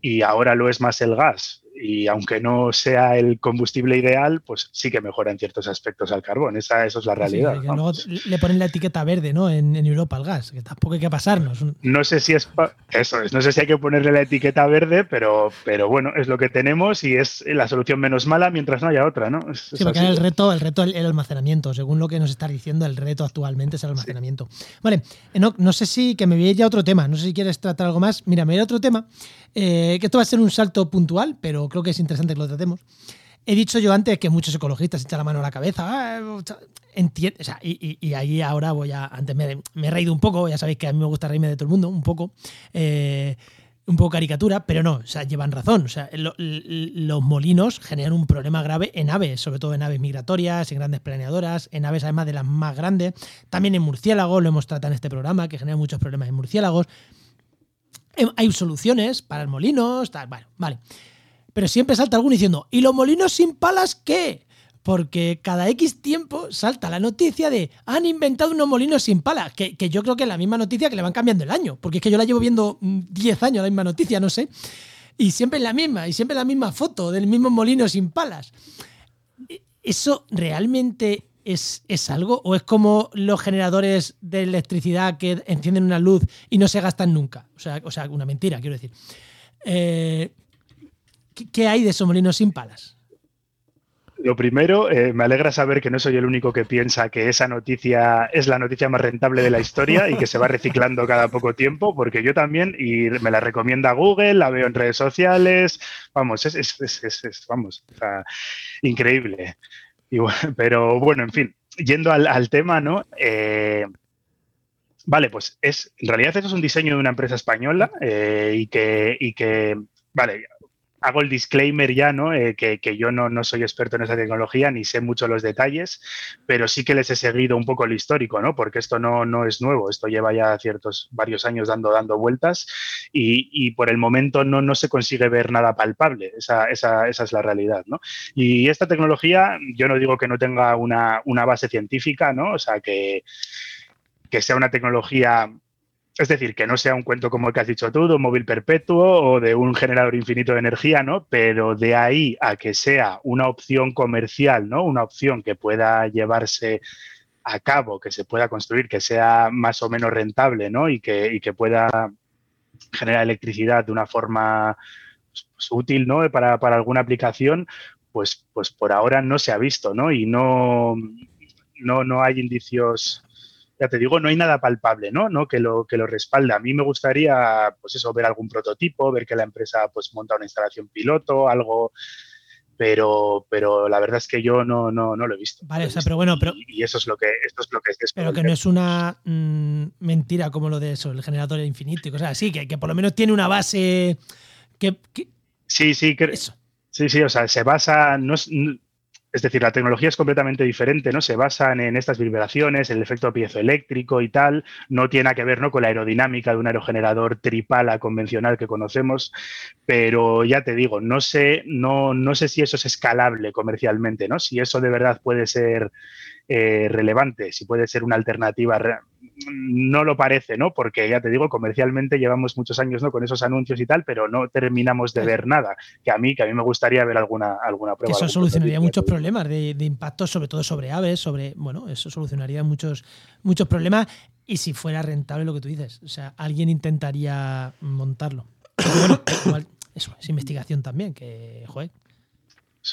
y ahora lo es más el gas y aunque no sea el combustible ideal, pues sí que mejora en ciertos aspectos al carbón. Esa, eso es la realidad. luego le ponen la etiqueta verde, ¿no? En, Europa al gas, que tampoco hay que pasarnos. No sé si es eso es, no sé si hay que ponerle la etiqueta verde, pero, pero bueno, es lo que tenemos y es la solución menos mala mientras no haya otra, ¿no? sí, porque el reto, el reto el, almacenamiento, según lo que nos está diciendo, el reto actualmente es el almacenamiento. Vale, no, no sé si que me veía ya otro tema, no sé si quieres tratar algo más. Mira, me viene otro tema eh, que esto va a ser un salto puntual, pero creo que es interesante que lo tratemos. He dicho yo antes que muchos ecologistas echan la mano a la cabeza. Ah, y, ahí ahora voy a. Antes me, he reído un poco, ya sabéis que a mí me gusta reírme de todo el mundo, un poco. Eh, un poco caricatura, pero no, o sea, llevan razón. O sea, los molinos generan un problema grave en aves, sobre todo en aves migratorias, en grandes planeadoras, en aves además de las más grandes. También en murciélagos, lo hemos tratado en este programa, que genera muchos problemas en murciélagos. Em, hay soluciones para los molinos, tal, bueno, vale. Pero siempre salta alguno diciendo, ¿y los molinos sin palas qué? porque cada X tiempo salta la noticia de han inventado unos molinos sin pala, que, yo creo que es la misma noticia que le van cambiando el año, porque es que yo la llevo viendo 10 mm, años la misma noticia, no sé, y siempre es la misma, y siempre la misma foto del mismo molino sin palas. E, ¿Eso realmente es, es, algo? ¿O es como los generadores de electricidad que encienden una luz y no se gastan nunca? O sea, o sea una mentira, quiero decir. Eh, ¿Qué hay de esos molinos sin palas? Lo primero, eh, me alegra saber que no soy el único que piensa que esa noticia es la noticia más rentable de la historia y que se va reciclando cada poco tiempo, porque yo también, y me la recomienda Google, la veo en redes sociales, vamos, es, es, vamos, increíble. [LAUGHS] pero bueno, en fin, yendo al, tema, ¿no? Eh, vale, pues es, en realidad eso es un diseño de una empresa española eh, y, que, y que, vale, hago el disclaimer ya, ¿no? Eh, que, yo no, soy experto en esa tecnología ni sé mucho los detalles, pero sí que les he seguido un poco el histórico, ¿no? Porque esto no, no es nuevo, esto lleva ya ciertos varios años dando, dando vueltas y, por el momento no, no se consigue ver nada palpable, esa, esa, esa, es la realidad, ¿no? Y esta tecnología, yo no digo que no tenga una, una base científica, ¿no? O sea, que, que sea una tecnología es decir, que no sea un cuento como el que has dicho tú, de un móvil perpetuo o de un generador infinito de energía, ¿no? Pero de ahí a que sea una opción comercial, ¿no? Una opción que pueda llevarse a cabo, que se pueda construir, que sea más o menos rentable, ¿no? Y que, pueda generar electricidad de una forma pues, útil, ¿no? Para, alguna aplicación, pues, pues por ahora no se ha visto, ¿no? Y no, no, no hay indicios ya te digo, no hay nada palpable, ¿no? ¿no? Que, lo, que lo respalda. A mí me gustaría, pues eso, ver algún prototipo, ver que la empresa pues monta una instalación piloto, algo, pero, pero la verdad es que yo no, no, no lo he visto. Vale, o sea, pero bueno, pero... Y, eso es lo que, esto es lo que es Pero que no es una mm, mentira como lo de eso, el generador infinito y cosas así, que, que por lo menos tiene una base que... Sí, sí, que... Eso. Sí, sí, o sea, se basa, no es, es decir, la tecnología es completamente diferente, ¿no? Se basan en estas vibraciones, el efecto piezoeléctrico y tal. No tiene que ver ¿no? con la aerodinámica de un aerogenerador tripala convencional que conocemos, pero ya te digo, no sé, no, no sé si eso es escalable comercialmente, ¿no? Si eso de verdad puede ser eh, relevante, si puede ser una alternativa. No lo parece, ¿no? Porque ya te digo, comercialmente llevamos muchos años ¿no? con esos anuncios y tal, pero no terminamos de ver nada. Que a mí, que a mí me gustaría ver alguna, alguna prueba. Que eso solucionaría muchos problemas de, impacto, sobre todo sobre aves, sobre. Bueno, eso solucionaría muchos, muchos problemas. Y si fuera rentable lo que tú dices, o sea, alguien intentaría montarlo. [COUGHS] bueno, [COUGHS] igual, eso es investigación también, que, joder,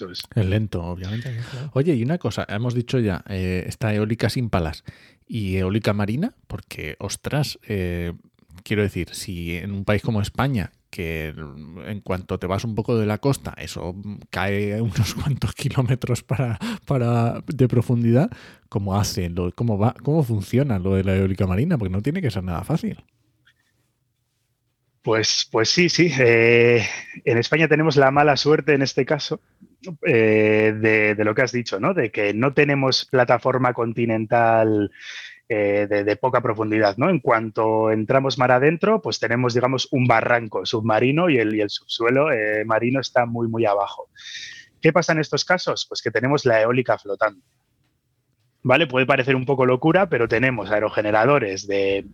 es. lento, obviamente. Oye, y una cosa, hemos dicho ya, eh, está eólica sin palas y eólica marina, porque, ostras, eh, quiero decir, si en un país como España, que en cuanto te vas un poco de la costa, eso cae unos [LAUGHS] cuantos kilómetros para, para de profundidad, ¿cómo hace? ¿Cómo va? ¿Cómo funciona lo de la eólica marina? Porque no tiene que ser nada fácil. Pues, pues sí, sí. Eh, en España tenemos la mala suerte en este caso eh, de, lo que has dicho, ¿no? De que no tenemos plataforma continental eh, de, poca profundidad, ¿no? En cuanto entramos mar adentro, pues tenemos, digamos, un barranco submarino y el, y el subsuelo marino está muy, muy abajo. ¿Qué pasa en estos casos? Pues que tenemos la eólica flotando. ¿Vale? Puede parecer un poco locura, pero tenemos aerogeneradores de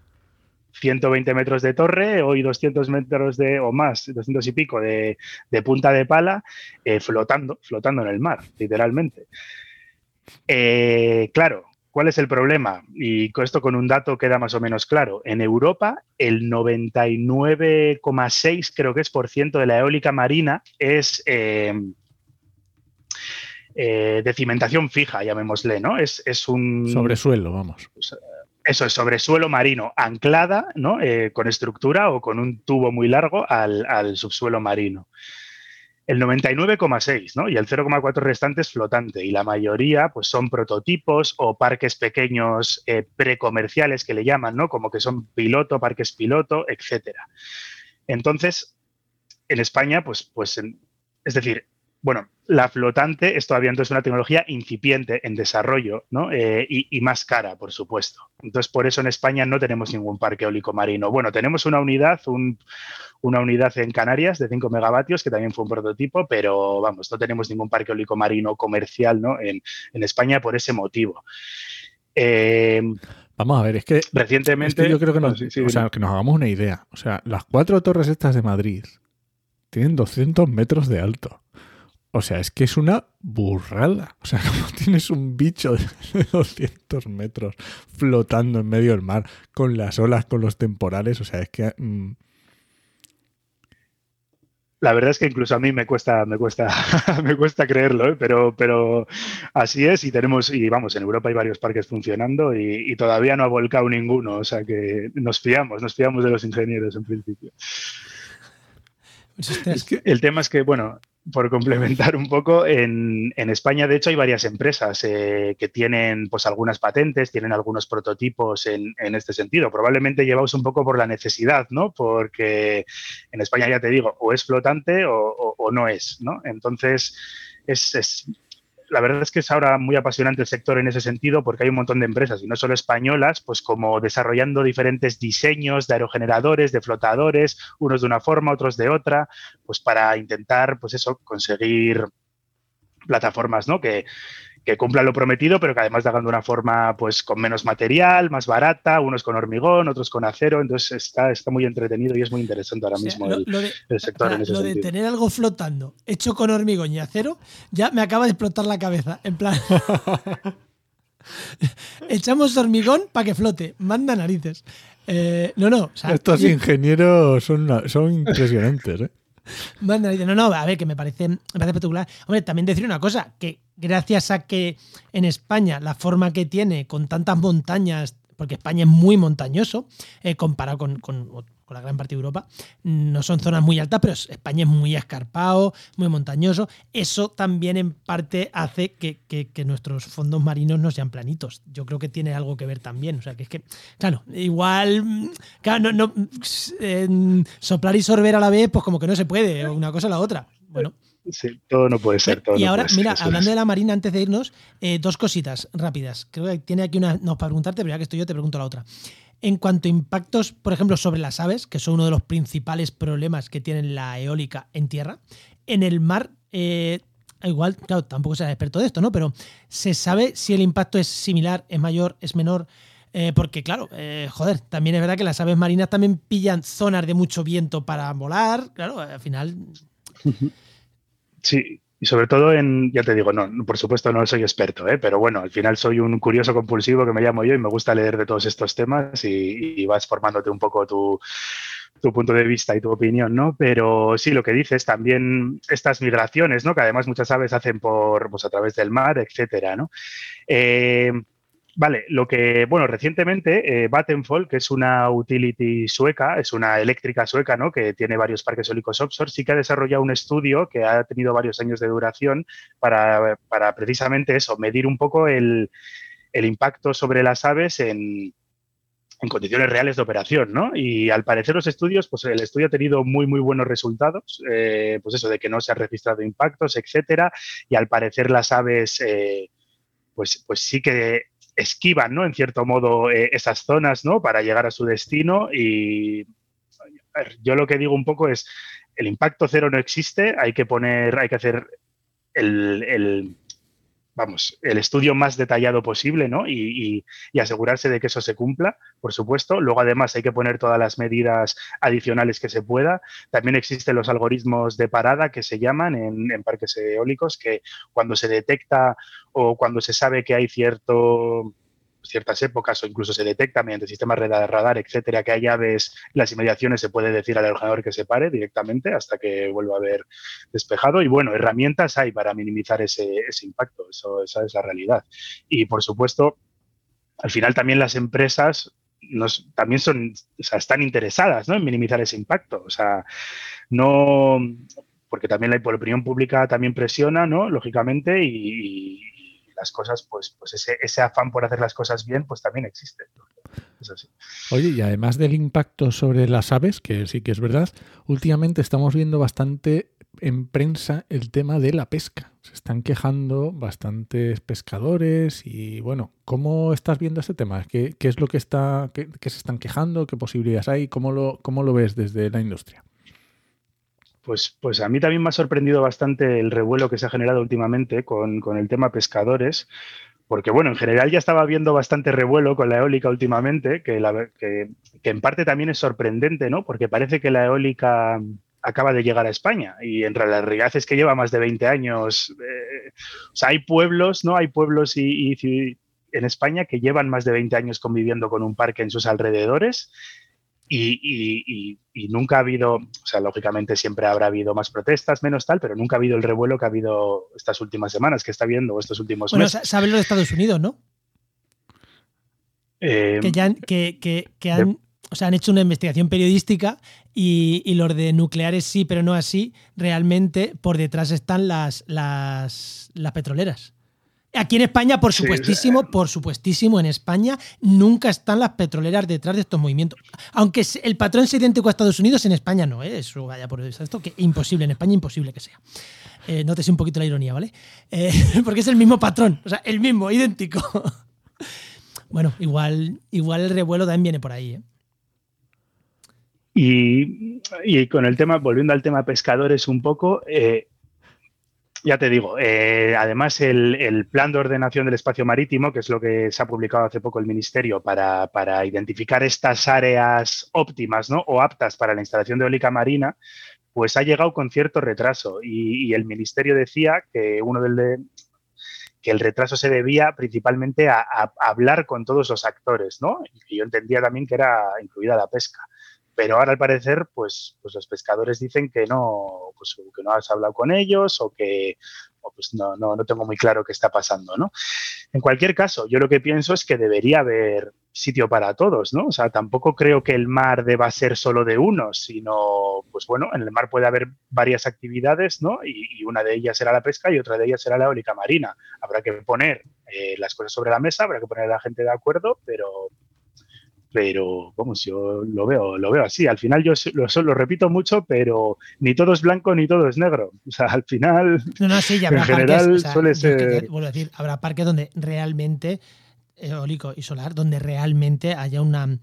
120 metros de torre, hoy 200 metros de, o más, 200 y pico de, punta de pala, eh, flotando, flotando en el mar, literalmente. Eh, claro, ¿cuál es el problema? Y con esto con un dato queda más o menos claro. En Europa, el 99,6 creo que es por ciento de la eólica marina es eh, de cimentación fija, llamémosle, ¿no? Es, es un... Sobresuelo, vamos. Eso es sobre suelo marino, anclada, ¿no? Eh, con estructura o con un tubo muy largo al, subsuelo marino. El 99,6, ¿no? Y el 0,4 restante es flotante. Y la mayoría, pues, son prototipos o parques pequeños eh, precomerciales que le llaman, ¿no? Como que son piloto, parques piloto, etcétera. Entonces, en España, pues, pues es decir, bueno, la flotante es todavía entonces una tecnología incipiente en desarrollo ¿no? Eh, y, más cara, por supuesto. Entonces, por eso en España no tenemos ningún parque eólico marino. Bueno, tenemos una unidad, una unidad en Canarias de 5 megavatios, que también fue un prototipo, pero vamos, no tenemos ningún parque eólico marino comercial ¿no? en, España por ese motivo. Eh, vamos a ver, es que recientemente. yo creo que nos, o sea, que nos hagamos una idea. O sea, las cuatro torres estas de Madrid tienen 200 metros de alto. O sea, es que es una burrada. O sea, [LAUGHS] como tienes un bicho de [LAUGHS] 200 metros flotando en medio del mar con las olas, con los temporales. O sea, es que... Mm, la verdad es que incluso a mí me cuesta, me cuesta, [LAUGHS] me cuesta creerlo, ¿eh? pero, pero así es y tenemos, y vamos, en Europa hay varios parques funcionando y, y, todavía no ha volcado ninguno, o sea que nos fiamos, nos fiamos de los ingenieros en principio. Es que el tema es que, bueno, por complementar un poco, en, España, de hecho, hay varias empresas eh, que tienen pues algunas patentes, tienen algunos prototipos en, este sentido. Probablemente llevaos un poco por la necesidad, ¿no? Porque en España, ya te digo, o es flotante o, no es, ¿no? Entonces, es, es la verdad es que es ahora muy apasionante el sector en ese sentido porque hay un montón de empresas, y no solo españolas, pues como desarrollando diferentes diseños de aerogeneradores, de flotadores, unos de una forma, otros de otra, pues para intentar, pues eso, conseguir plataformas, ¿no? Que, que cumplan lo prometido, pero que además hagan de una forma pues con menos material, más barata, unos con hormigón, otros con acero, entonces está, está muy entretenido y es muy interesante ahora mismo el, sector. en ese lo de tener algo flotando hecho con hormigón y acero ya me acaba de explotar la cabeza, en plan... [LAUGHS] Echamos hormigón para que flote, manda narices. Eh, no, no. Estos ingenieros son, son impresionantes, ¿eh? No, no, a ver, que me parece, me parece espectacular. Hombre, también decir una cosa, que gracias a que en España la forma que tiene, con tantas montañas, porque España es muy montañoso, eh, comparado con, la gran parte de Europa, no son zonas muy altas, pero España es muy escarpado, muy montañoso. Eso también en parte hace que, nuestros fondos marinos no sean planitos. Yo creo que tiene algo que ver también. O sea, que es que, claro, igual, claro, no, soplar y sorber a la vez, pues como que no se puede, una cosa o la otra. Bueno. Sí, todo no puede ser. Todo y ahora, mira, hablando de la Marina, antes de irnos, eh, dos cositas rápidas. Creo que tiene aquí una. No, para preguntarte, pero ya que estoy yo, te pregunto la otra. En cuanto a impactos, por ejemplo, sobre las aves, que son uno de los principales problemas que tiene la eólica en tierra, en el mar, eh, igual, claro, tampoco sea experto de esto, ¿no? Pero ¿se sabe si el impacto es similar, es mayor, es menor? Eh, porque, claro, joder, también es verdad que las aves marinas también pillan zonas de mucho viento para volar. Claro, al final. Sí, y sobre todo en, ya te digo, no, por supuesto no soy experto, ¿eh? pero bueno, al final soy un curioso compulsivo que me llamo yo y me gusta leer de todos estos temas y, vas formándote un poco tu, punto de vista y tu opinión, ¿no? Pero sí, lo que dices, también estas migraciones, ¿no? Que además muchas aves hacen por, pues a través del mar, etcétera, ¿no? Eh, Vale, lo que, bueno, recientemente eh, que es una utility sueca, es una eléctrica sueca, ¿no? Que tiene varios parques eólicos offshore, sí que ha desarrollado un estudio que ha tenido varios años de duración para, precisamente eso, medir un poco el, impacto sobre las aves en, condiciones reales de operación, ¿no? Y al parecer los estudios, pues el estudio ha tenido muy, muy buenos resultados, eh, pues eso de que no se han registrado impactos, etcétera, y al parecer las aves, eh, pues, pues sí que esquivan, ¿no? En cierto modo, eh, esas zonas, ¿no? Para llegar a su destino. Y yo lo que digo un poco es, el impacto cero no existe, hay que poner, hay que hacer el vamos, el estudio más detallado posible, ¿no? Y, asegurarse de que eso se cumpla, por supuesto. Luego, además, hay que poner todas las medidas adicionales que se pueda. También existen los algoritmos de parada que se llaman en, en parques eólicos, que cuando se detecta o cuando se sabe que hay cierto ciertas épocas o incluso se detecta mediante sistemas de radar, etcétera, que hay aves las inmediaciones, se puede decir al ordenador que se pare directamente hasta que vuelva a haber despejado. Y bueno, herramientas hay para minimizar ese, impacto, eso, esa es la realidad. Y por supuesto, al final también las empresas también son, están interesadas en minimizar ese impacto. O sea, no porque también la, opinión pública también presiona, ¿no? Lógicamente, y, las cosas, pues, pues ese, ese, afán por hacer las cosas bien, pues también existe. es así. Oye, y además del impacto sobre las aves, que sí que es verdad, últimamente estamos viendo bastante en prensa el tema de la pesca. Se están quejando bastantes pescadores y bueno, ¿cómo estás viendo ese tema? ¿Qué, qué es lo que está, qué, qué, se están quejando? ¿Qué posibilidades hay? ¿Cómo lo, cómo lo ves desde la industria? Pues, pues a mí también me ha sorprendido bastante el revuelo que se ha generado últimamente con, con el tema pescadores, porque bueno, en general ya estaba viendo bastante revuelo con la eólica últimamente, que, la, que, que, en parte también es sorprendente, ¿no? Porque parece que la eólica acaba de llegar a España y en realidad es que lleva más de 20 años. Eh, o sea, hay pueblos, ¿no? Hay pueblos y, en España que llevan más de 20 años conviviendo con un parque en sus alrededores y, y, y, nunca ha habido, o sea, lógicamente siempre habrá habido más protestas, menos tal, pero nunca ha habido el revuelo que ha habido estas últimas semanas, que está viendo, estos últimos bueno, meses. Sabes lo de Estados Unidos, ¿no? Eh, que ya han, que, que, que han, de... o sea, han hecho una investigación periodística y, y, los de nucleares sí, pero no así, realmente por detrás están las, las, las petroleras. Aquí en España, por supuestísimo, sí, por supuestísimo, en España nunca están las petroleras detrás de estos movimientos. Aunque el patrón sea idéntico a Estados Unidos, en España no, ¿eh? eso vaya por esto, que imposible, en España imposible que sea. Eh, nótese un poquito la ironía, ¿vale? Eh, [LAUGHS] porque es el mismo patrón, o sea, el mismo, idéntico. [LAUGHS] bueno, igual, igual el revuelo también viene por ahí, ¿eh? Y, y, con el tema, volviendo al tema pescadores un poco, eh, ya te digo, eh, además el, plan de ordenación del espacio marítimo, que es lo que se ha publicado hace poco el Ministerio para, para identificar estas áreas óptimas ¿no? o aptas para la instalación de eólica marina, pues ha llegado con cierto retraso y, y el Ministerio decía que uno del de, que el retraso se debía principalmente a, a, a, hablar con todos los actores, ¿no? Y yo entendía también que era incluida la pesca pero ahora al parecer, pues, pues los pescadores dicen que no, pues, que no has hablado con ellos o que pues no, no, no, tengo muy claro qué está pasando, ¿no? En cualquier caso, yo lo que pienso es que debería haber sitio para todos, ¿no? O sea, tampoco creo que el mar deba ser solo de unos, sino, pues bueno, en el mar puede haber varias actividades, ¿no? Y, y una de ellas será la pesca y otra de ellas será la eólica marina. Habrá que poner eh, las cosas sobre la mesa, habrá que poner a la gente de acuerdo, pero, pero vamos, yo lo veo, lo veo así. Al final yo lo, lo, repito mucho, pero ni todo es blanco ni todo es negro. [LAUGHS] O sea, al final, no, no, sí, habrá en general parques, o sea, suele ser... Que, vuelvo a decir, habrá parques donde realmente, eólico y solar, donde realmente haya una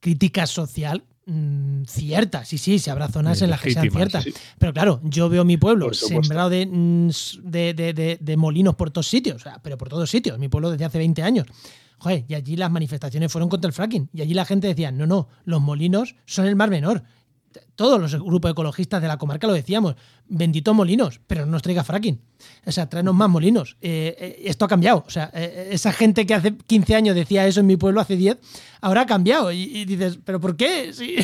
crítica social mmm, cierta. Sí, sí, sí, habrá zonas en las que sean ciertas. Sí. Pero claro, yo veo mi pueblo sembrado de, de, de, de, molinos por todos sitios, o sea, pero por todos sitios. Mi pueblo desde hace 20 años. Joder, y allí las manifestaciones fueron contra el fracking. Y allí la gente decía, no, no, los molinos son el mar menor. Todos los grupos ecologistas de la comarca lo decíamos, benditos molinos, pero no nos traiga fracking. O sea, tráenos más molinos. Eh, eh, esto ha cambiado. O sea, eh, esa gente que hace 15 años decía eso en mi pueblo, hace 10, ahora ha cambiado. Y, y dices, ¿pero por qué? Si,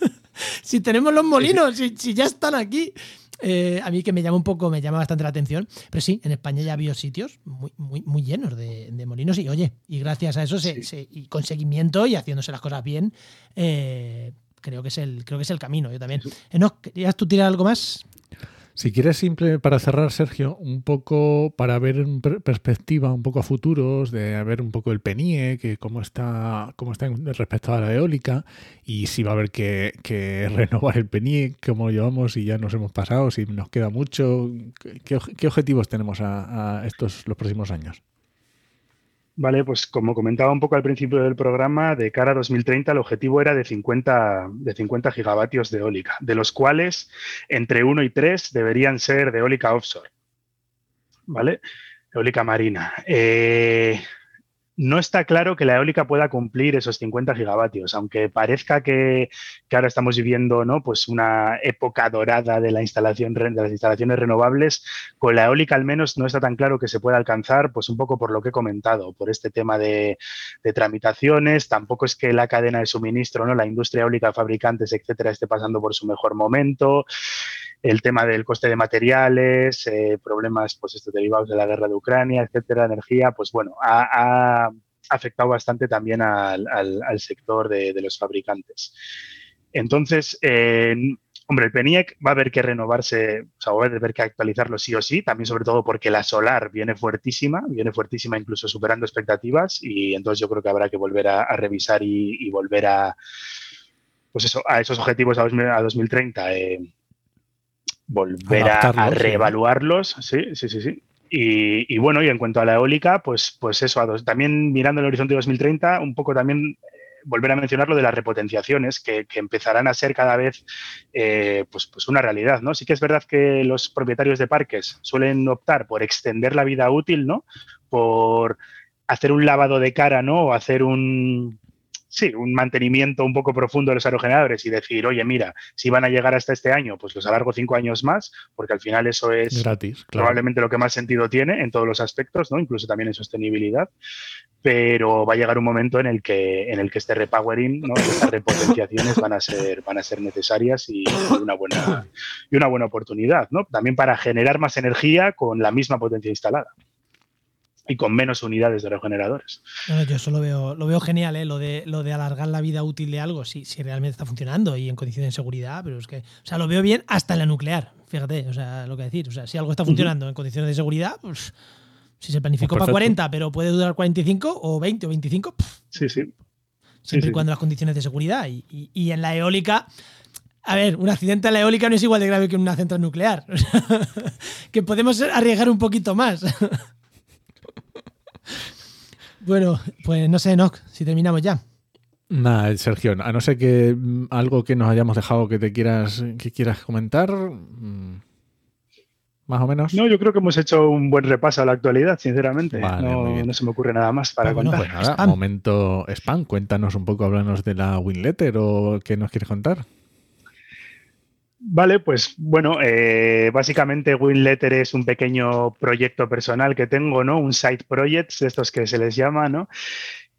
[LAUGHS] si tenemos los molinos, si, si ya están aquí. Eh, a mí que me llama un poco, me llama bastante la atención. Pero sí, en España ya había sitios muy, muy, muy llenos de, de, molinos y oye, y gracias a eso se, sí. se, y con seguimiento y haciéndose las cosas bien, eh, creo que es el, creo que es el camino. Yo también. Sí. Enoch, ¿querías tú tirar algo más? Si quieres, simple para cerrar, Sergio, un poco para ver en perspectiva, un poco a futuros, de ver un poco el PENIE, que cómo está, cómo está respecto a la eólica, y si va a haber que, [LAUGHS] renovar el PENIE, cómo lo llevamos, si ya nos hemos pasado, si nos queda mucho, qué, objetivos tenemos a, a estos los próximos años. Vale, pues como comentaba un poco al principio del programa, de cara a 2030 el objetivo era de 50, de 50 gigavatios de eólica, de los cuales entre 1 y 3 deberían ser de eólica offshore. ¿Vale? Eólica marina. Eh, no está claro que la eólica pueda cumplir esos 50 gigavatios, aunque parezca que, ahora estamos viviendo ¿no? pues una época dorada de, la instalación, de las instalaciones renovables, con la eólica al menos no está tan claro que se pueda alcanzar, pues un poco por lo que he comentado, por este tema de, de tramitaciones, tampoco es que la cadena de suministro, ¿no? la industria eólica, fabricantes, etcétera, esté pasando por su mejor momento el tema del coste de materiales, eh, problemas pues estos derivados de la guerra de Ucrania, etcétera, energía, pues bueno, ha, ha afectado bastante también al, al, al sector de, de, los fabricantes. Entonces, eh, Hombre, el PENIEC va a haber que renovarse, o sea, va a haber que actualizarlo sí o sí, también sobre todo porque la solar viene fuertísima, viene fuertísima incluso superando expectativas y entonces yo creo que habrá que volver a, revisar y, volver a, pues eso, a esos objetivos a, 2030, eh, volver a, reevaluarlos, sí, sí, sí, sí. Y, bueno, y en cuanto a la eólica, pues, pues eso, también mirando el horizonte 2030, un poco también volver a mencionar lo de las repotenciaciones, que, empezarán a ser cada vez eh, pues, pues una realidad. ¿no? Sí que es verdad que los propietarios de parques suelen optar por extender la vida útil, ¿no? por hacer un lavado de cara ¿no? o hacer un, sí, un mantenimiento un poco profundo de los aerogeneradores y decir, oye, mira, si van a llegar hasta este año, pues los alargo cinco años más, porque al final eso es gratis, probablemente lo que más sentido tiene en todos los aspectos, ¿no? Incluso también en sostenibilidad. Pero va a llegar un momento en el que, en el que este repowering, ¿no? estas repotenciaciones van a ser, van a ser necesarias y una buena, y una buena oportunidad, ¿no? También para generar más energía con la misma potencia instalada y con menos unidades de regeneradores. yo eso lo veo, lo veo genial, ¿eh? lo, de, lo de alargar la vida útil de algo, si, si realmente está funcionando y en condiciones de seguridad, pero es que, o sea, lo veo bien hasta en la nuclear, fíjate, o sea, lo que decir, o sea, si algo está funcionando en condiciones de seguridad, pues si se planificó pues para 40, pero puede durar 45 o 20 o 25, sí, sí. Siempre y cuando las condiciones de seguridad. Y, y, en la eólica, a ver, un accidente en la eólica no es igual de grave que en una central nuclear. [LAUGHS] que podemos arriesgar un poquito más. [LAUGHS] Bueno, pues no sé, Noc, si terminamos ya. Nada, Sergio, a no ser que mm, algo que nos hayamos dejado que te quieras, que quieras comentar, mm, más o menos. No, yo creo que hemos hecho un buen repaso a la actualidad, sinceramente. no, se me ocurre nada más para pues contar. Pues nada, momento spam, cuéntanos un poco, háblanos de la Winletter o qué nos quieres contar. Vale, pues bueno, eh, básicamente WinLetter es un pequeño proyecto personal que tengo, ¿no? Un side project, estos que se les llama, ¿no?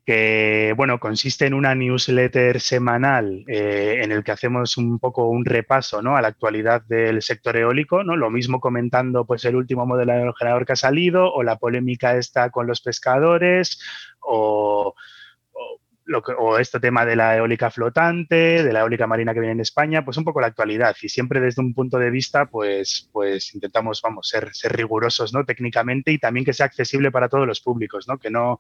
que bueno, consiste en una newsletter semanal eh, en el que hacemos un poco un repaso ¿no? a la actualidad del sector eólico, ¿no? Lo mismo comentando pues el último modelo de generador que ha salido, o la polémica está con los pescadores, o o este tema de la eólica flotante, de la eólica marina que viene en España, pues un poco la actualidad y siempre desde un punto de vista, pues, pues intentamos, vamos, ser, ser rigurosos, ¿no? Técnicamente y también que sea accesible para todos los públicos, ¿no? Que no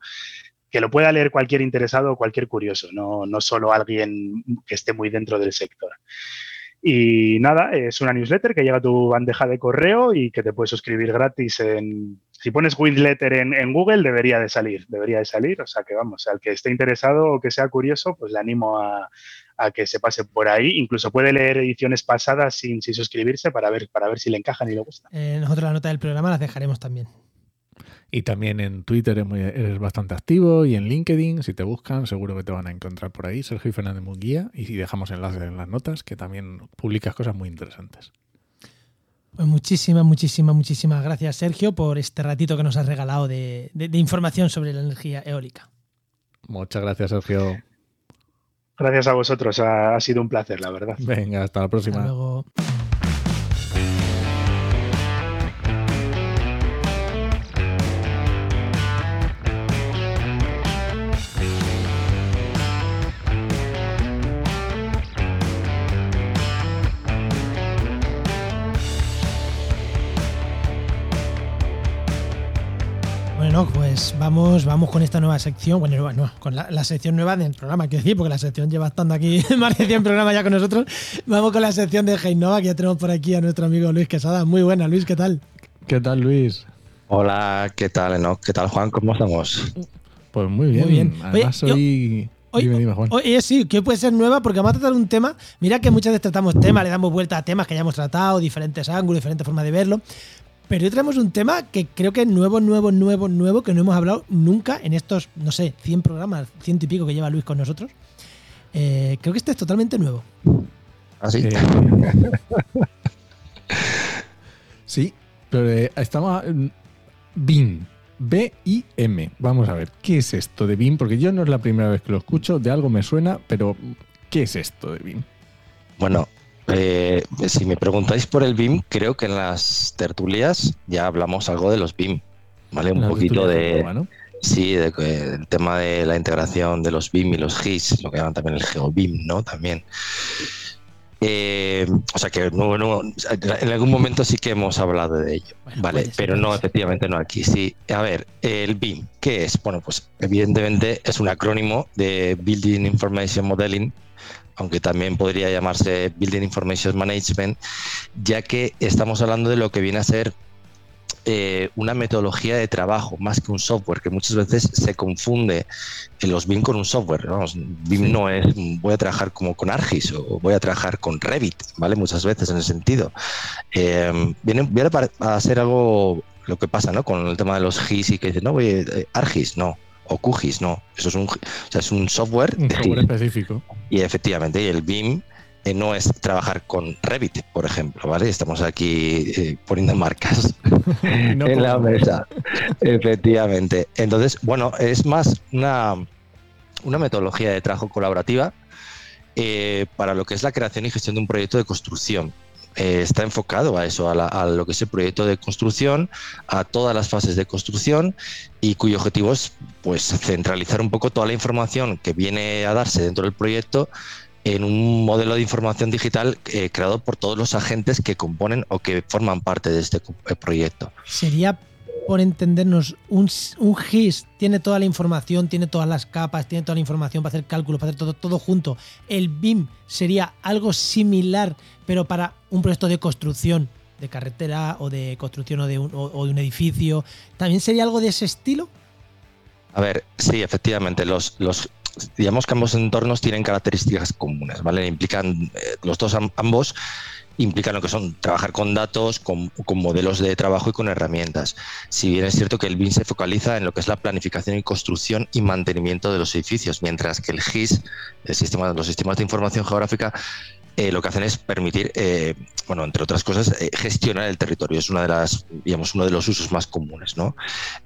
que lo pueda leer cualquier interesado o cualquier curioso, no, no solo alguien que esté muy dentro del sector. Y nada, es una newsletter que llega a tu bandeja de correo y que te puedes suscribir gratis en, si pones Winletter en, en, Google, debería de salir, debería de salir. O sea que vamos, al que esté interesado o que sea curioso, pues le animo a, que se pase por ahí. Incluso puede leer ediciones pasadas sin, suscribirse para ver, para ver si le encajan y le gusta. Eh, nosotros la nota del programa las dejaremos también. Y también en Twitter eres bastante activo y en LinkedIn, si te buscan, seguro que te van a encontrar por ahí, Sergio Fernández Munguía. Y si dejamos enlaces en las notas, que también publicas cosas muy interesantes. Pues muchísimas, muchísimas, muchísimas gracias, Sergio, por este ratito que nos has regalado de, información sobre la energía eólica. Muchas gracias, Sergio. Gracias a vosotros, ha, sido un placer, la verdad. Venga, hasta la próxima. Hasta luego. Pues vamos, vamos con esta nueva sección, bueno, con la, sección nueva del programa, quiero decir, porque la sección lleva estando aquí [LAUGHS] más de 100 programas ya con nosotros. Vamos con la sección de Heinova, que ya tenemos por aquí a nuestro amigo Luis Quesada. Muy buena, Luis, ¿qué tal? ¿Qué tal, Luis? Hola, ¿qué tal, Enoch? ¿Qué tal, Juan? ¿Cómo estamos? Pues muy bien. Muy bien. Además. Oye, sí, que puede ser nueva porque vamos a tratar un tema. Mira que muchas veces tratamos temas, le damos vuelta a temas que ya hemos tratado, diferentes ángulos, diferentes formas de verlo. Pero hoy traemos un tema que creo que es nuevo, nuevo, nuevo, nuevo, que no hemos hablado nunca en estos, no sé, 100 programas, ciento y pico que lleva Luis con nosotros. Eh, creo que este es totalmente nuevo. ¿Así? ¿Ah, sí? [LAUGHS] sí, pero eh, estamos... BIM. B-I-M. Vamos a ver, ¿qué es esto de BIM? Porque yo no es la primera vez que lo escucho, de algo me suena, pero ¿qué es esto de BIM? Bueno, eh, si me preguntáis por el BIM, creo que en las tertulias ya hablamos algo de los BIM, ¿vale? Un poquito de... Sí, del tema de la integración de los BIM y los GIS, lo que llaman también el GeoBIM, ¿no? También. Eh, o sea que no, en algún momento sí que hemos hablado de ello, ¿vale? Pero no, efectivamente no aquí. Sí, a ver, el BIM, ¿qué es? Bueno, pues evidentemente es un acrónimo de Building Information Modeling, aunque también podría llamarse Building Information Management, ya que estamos hablando de lo que viene a ser eh, una metodología de trabajo más que un software, que muchas veces se confunde en los BIM con un software. BIM no es voy a trabajar como con Argis o voy a trabajar con Revit, ¿vale? Muchas veces en ese sentido. Eh, viene, viene a ser algo lo que pasa ¿no? con el tema de los GIS y que dicen, no, voy eh, Argis, no o QGIS, no. Eso es un, es un software, un software específico. Y efectivamente, el BIM eh, no es trabajar con Revit, por ejemplo, ¿vale? Estamos aquí eh, poniendo marcas [LAUGHS] en la mesa, efectivamente. Entonces, bueno, es más una, una metodología de trabajo colaborativa eh, para lo que es la creación y gestión de un proyecto de construcción. Está enfocado a eso, a, lo que es el proyecto de construcción, a todas las fases de construcción y cuyo objetivo es pues centralizar un poco toda la información que viene a darse dentro del proyecto en un modelo de información digital eh, creado por todos los agentes que componen o que forman parte de este eh, proyecto. Sería, por entendernos, un, GIS tiene toda la información, tiene todas las capas, tiene toda la información para hacer cálculos, para hacer todo, todo junto. El BIM sería algo similar, pero para un proyecto de construcción de carretera o de construcción o de un, o de un edificio. ¿También sería algo de ese estilo? A ver, sí, efectivamente. Los, los, digamos que ambos entornos tienen características comunes, ¿vale? Implican, eh, los dos ambos implican lo que son trabajar con datos, con, modelos de trabajo y con herramientas. Si bien es cierto que el BIM se focaliza en lo que es la planificación y construcción y mantenimiento de los edificios, mientras que el GIS, el sistema, los sistemas de información geográfica, eh, lo que hacen es permitir, eh, bueno, entre otras cosas, gestionar el territorio. Es una de las, digamos, uno de los usos más comunes, ¿no?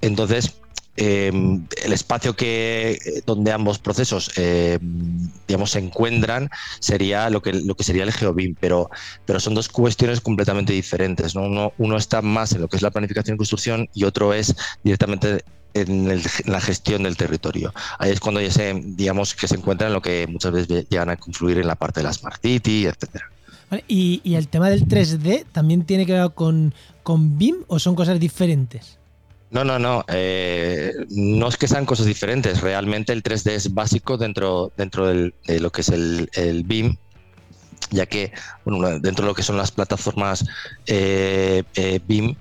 Entonces, Em, el espacio que eh, donde ambos procesos em, digamos se encuentran sería lo que lo que sería el GeoBIM, pero pero son dos cuestiones completamente diferentes ¿no? uno, está más en lo que es la planificación y construcción y otro es directamente en, la gestión del territorio. Ahí es cuando ya se, digamos, que se encuentran en lo que muchas veces llegan a confluir en la parte de la Smart City, etcétera. ¿Y, ¿Y, el tema del 3D también tiene que ver con, con BIM o son cosas diferentes? No, no, no. Eh, no es que sean cosas diferentes. Realmente el 3D es básico dentro, dentro de lo que es el, BIM, ya que dentro de lo que son las plataformas eh, eh, BIM,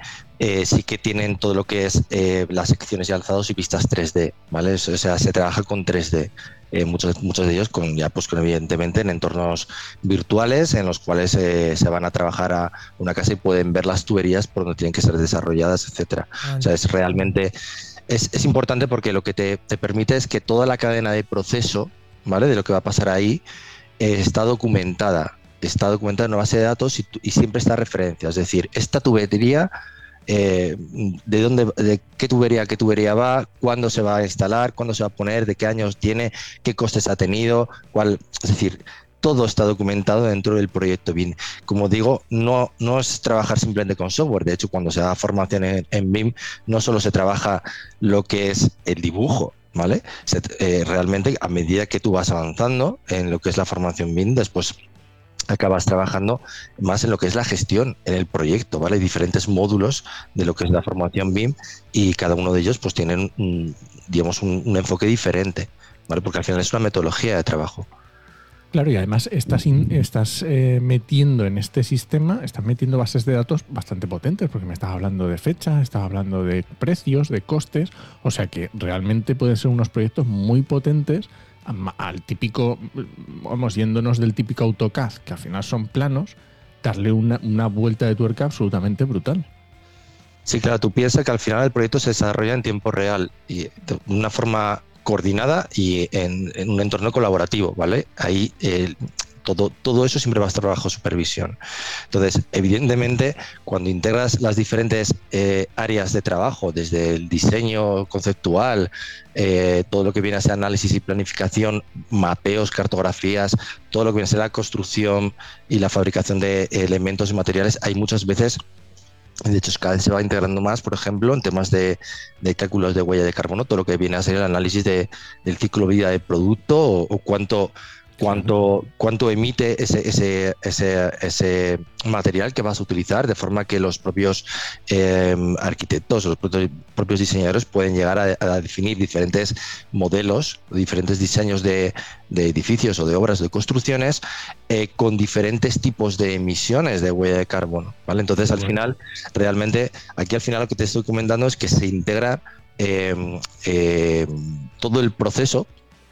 sí que tienen todo lo que es las secciones y alzados y vistas 3D, ¿vale? O sea, se trabaja con 3D. Eh, muchos, muchos de ellos con ya pues con, evidentemente en entornos virtuales en los cuales eh, se van a trabajar a una casa y pueden ver las tuberías por donde tienen que ser desarrolladas, etcétera. O sea, es realmente es, es importante porque lo que te, te, permite es que toda la cadena de proceso, ¿vale? De lo que va a pasar ahí eh, está documentada, está documentada en una base de datos y, y siempre está referencia. Es decir, esta tubería eh, de dónde, de qué tubería, qué tubería va, cuándo se va a instalar, cuándo se va a poner, de qué años tiene, qué costes ha tenido, cuál, es decir, todo está documentado dentro del proyecto BIM. Como digo, no, no es trabajar simplemente con software. De hecho, cuando se da formación en, BIM, no solo se trabaja lo que es el dibujo, ¿vale? Eh, realmente, a medida que tú vas avanzando en lo que es la formación BIM, después acabas trabajando más en lo que es la gestión en el proyecto, ¿vale? Hay diferentes módulos de lo que es la formación BIM y cada uno de ellos pues tienen, digamos, un, enfoque diferente, ¿vale? Porque al final es una metodología de trabajo. Claro, y además estás, estás eh, metiendo en este sistema, estás metiendo bases de datos bastante potentes, porque me estás hablando de fecha, estás hablando de precios, de costes, o sea que realmente pueden ser unos proyectos muy potentes al típico, vamos, yéndonos del típico AutoCAD, que al final son planos, darle una, vuelta de tuerca absolutamente brutal. Sí, claro, tú piensas que al final el proyecto se desarrolla en tiempo real y de una forma coordinada y en, un entorno colaborativo, ¿vale? Ahí el todo, eso siempre va a estar bajo supervisión. Entonces, evidentemente, cuando integras las diferentes eh, áreas de trabajo, desde el diseño conceptual, eh, todo lo que viene a ser análisis y planificación, mapeos, cartografías, todo lo que viene a ser la construcción y la fabricación de elementos y materiales, hay muchas veces de hecho, cada vez se va integrando más, por ejemplo, en temas de, cálculos de huella de carbono, todo lo que viene a ser el análisis del ciclo de vida del producto o, cuánto, cuánto, cuánto emite ese, ese, ese, ese, material que vas a utilizar, de forma que los propios eh, arquitectos los propios diseñadores pueden llegar a, definir diferentes modelos, diferentes diseños de, de, edificios o de obras de construcciones eh, con diferentes tipos de emisiones de huella de carbono. ¿vale? Entonces, al final, realmente, aquí al final lo que te estoy comentando es que se integra eh, todo el proceso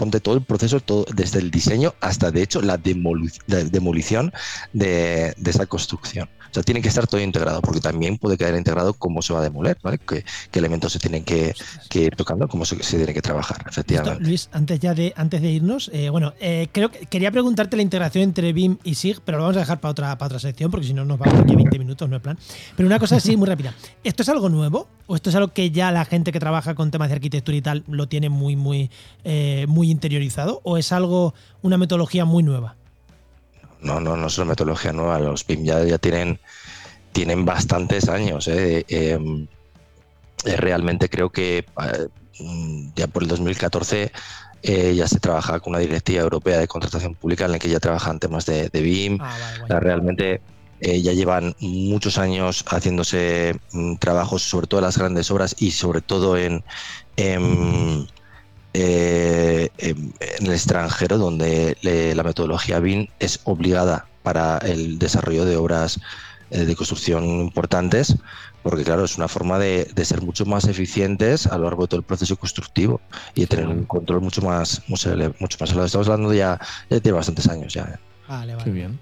ponte todo el proceso, todo, desde el diseño hasta, de hecho, la, demolición de, esa construcción. O sea, tiene que estar todo integrado, porque también puede quedar integrado cómo se va a demoler, ¿vale? qué, elementos se tienen que, ir tocando, cómo se, tiene que trabajar, efectivamente. Luis, antes ya de, antes de irnos, eh, bueno, eh, creo que quería preguntarte la integración entre BIM y SIG, pero lo vamos a dejar para otra, para otra sección, porque si no nos vamos aquí 20 minutos, no es plan. Pero una cosa así, muy rápida. ¿Esto es algo nuevo? ¿O esto es algo que ya la gente que trabaja con temas de arquitectura y tal lo tiene muy, muy, eh, muy interiorizado? ¿O es algo, una metodología muy nueva? No, no, no es una metodología nueva. Los PIM ya, ya tienen, tienen bastantes años. ¿eh? Em, eh, realmente creo que eh, ya por el 2014 ya se trabaja con una directiva europea de contratación pública en la que ya trabajan temas de, BIM. Ah, realmente ya llevan muchos años haciéndose mm, trabajos, sobre todo en las grandes obras y sobre todo en, en eh, en, el extranjero, donde la metodología BIM es obligada para el desarrollo de obras eh, de construcción importantes, porque claro, es una forma de, ser mucho más eficientes a lo largo de todo el proceso constructivo y de tener un control mucho más, mucho, mucho más elevado. Estamos hablando ya, de bastantes años ya. Vale, vale. bien.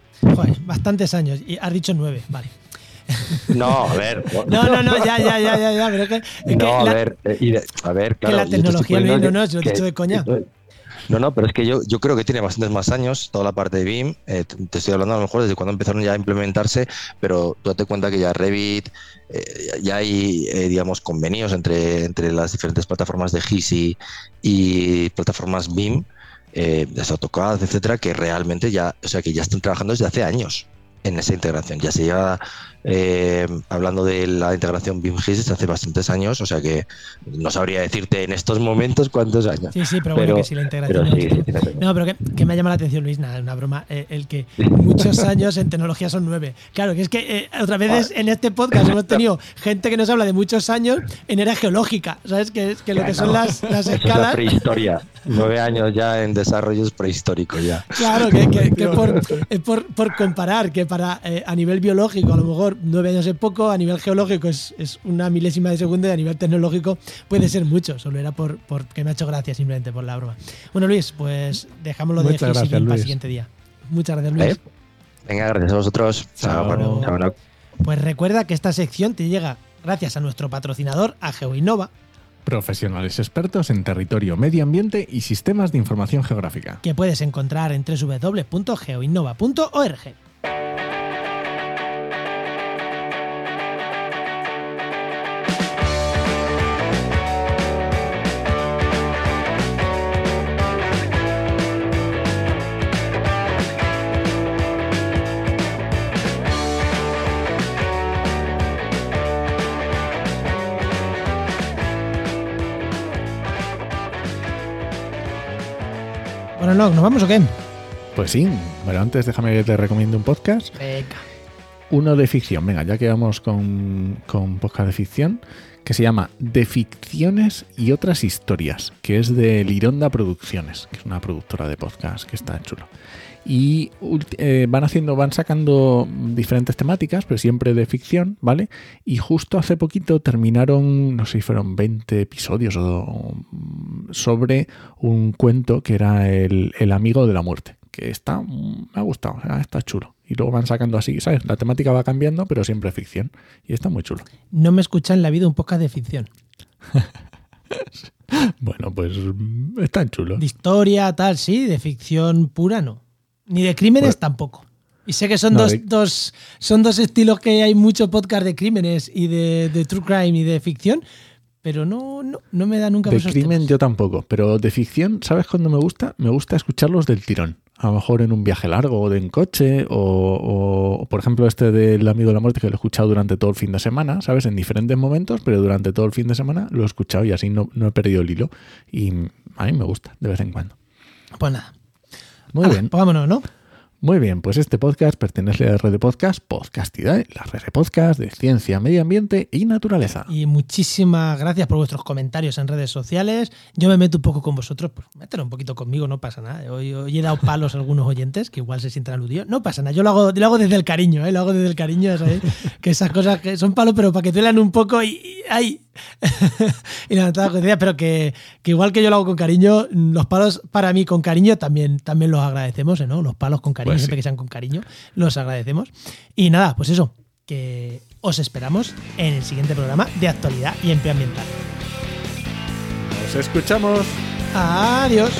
bastantes años. Y has dicho nueve, vale. No, a ver. [LAUGHS] No, no, no, ya, ya, ya, ya, ya pero que, no, a ver, eh, a ver, claro. Que la tecnología, no, no, no, lo he dicho de coña. No, no, pero es que yo, yo creo que tiene bastantes más años toda la parte de BIM. Eh, te estoy hablando a lo mejor desde cuando empezaron ya a implementarse, pero tú date cuenta que ya Revit, eh, ya hay, digamos, convenios entre, entre las diferentes plataformas de GIS y, y plataformas BIM, eh, de AutoCAD, etcétera, que realmente ya, o sea, que ya están trabajando desde hace años en esa integración. Ya se lleva eh, hablando de la integración BIM-GIS hace bastantes años, o sea que no sabría decirte en estos momentos cuántos años. Sí, sí, pero, bueno, que si la integración. no, pero que, me llama la atención, Luis, nada, una broma, eh, el que muchos [LAUGHS] años en tecnología son nueve. Claro, que es que eh, otras veces en este podcast hemos tenido gente que nos habla de muchos años en era geológica, ¿sabes? Que, que lo que son las, las [LAUGHS] escalas. La prehistoria. Nueve años ya en desarrollos prehistóricos ya. Claro, que, que, [LAUGHS] por, por, por, comparar, que para a nivel biológico a lo mejor nueve años es poco, a nivel geológico es, una milésima de segundo y a nivel tecnológico puede ser mucho. Solo era por, que me ha hecho gracia simplemente por la broma. Bueno, Luis, pues dejámoslo de gracias, para el siguiente día. Muchas gracias, Luis. Venga, gracias a vosotros. Pues recuerda que esta sección te llega gracias a nuestro patrocinador, a GeoInnova. Profesionales expertos en territorio, medio ambiente y sistemas de información geográfica. Que puedes encontrar en www.geoinnova.org. ¿nos vamos o qué? Pues sí, pero antes déjame que te recomiende un podcast. Venga. Uno de ficción, venga, ya que vamos con, con podcast de ficción, que se llama De Ficciones y otras historias, que es de Lironda Producciones, que es una productora de podcast que está chulo y eh, van haciendo, van sacando diferentes temáticas, pero siempre de ficción, ¿vale? Y justo hace poquito terminaron, no sé si fueron 20 episodios o, sobre un cuento que era el, amigo de la muerte, que está, me ha gustado, está chulo. Y luego van sacando así, ¿sabes? La temática va cambiando, pero siempre ficción. Y está muy chulo. No me escuchan en la vida un poco de ficción. [LAUGHS] bueno, pues están chulos. De historia, tal, sí, de ficción pura no. Ni de crímenes pues- tampoco. Y sé que son, dos, son dos estilos que hay mucho podcast de crímenes y de, true crime y de ficción, pero no, no, no me da nunca De crimen yo tampoco, pero de ficción, ¿sabes cuándo me gusta? Me gusta escucharlos del tirón. A lo mejor en un viaje largo o de en coche, o, por ejemplo este del amigo de la muerte que lo he escuchado durante todo el fin de semana, ¿sabes? En diferentes momentos, pero durante todo el fin de semana lo he escuchado y así no, no he perdido el hilo. Y a mí me gusta de vez en cuando. Pues nada, Muy Ala, bien. pues vámonos, ¿no? Muy bien, pues este podcast pertenece a la red de podcast Podcastidae, la red de podcast de ciencia, medio ambiente y naturaleza. Y muchísimas gracias por vuestros comentarios en redes sociales. Yo me meto un poco con vosotros, pues mételo un poquito conmigo, no pasa nada. Hoy, he dado palos a algunos oyentes que igual se sienten aludidos. No pasa nada, yo lo hago, lo hago desde el cariño, ¿eh? lo hago desde el cariño, que esas cosas que son palos, pero para que duelan un poco y, y. [LAUGHS] y nada, coincidencia, pero que, que igual que yo lo hago con cariño, los palos para mí con cariño también, también los agradecemos, ¿eh? ¿no? Los palos con cariño, Pues sí. siempre que sean con cariño, los agradecemos. Y nada, pues eso, que os esperamos en el siguiente programa de actualidad y empleo ambiental. Nos escuchamos. Adiós.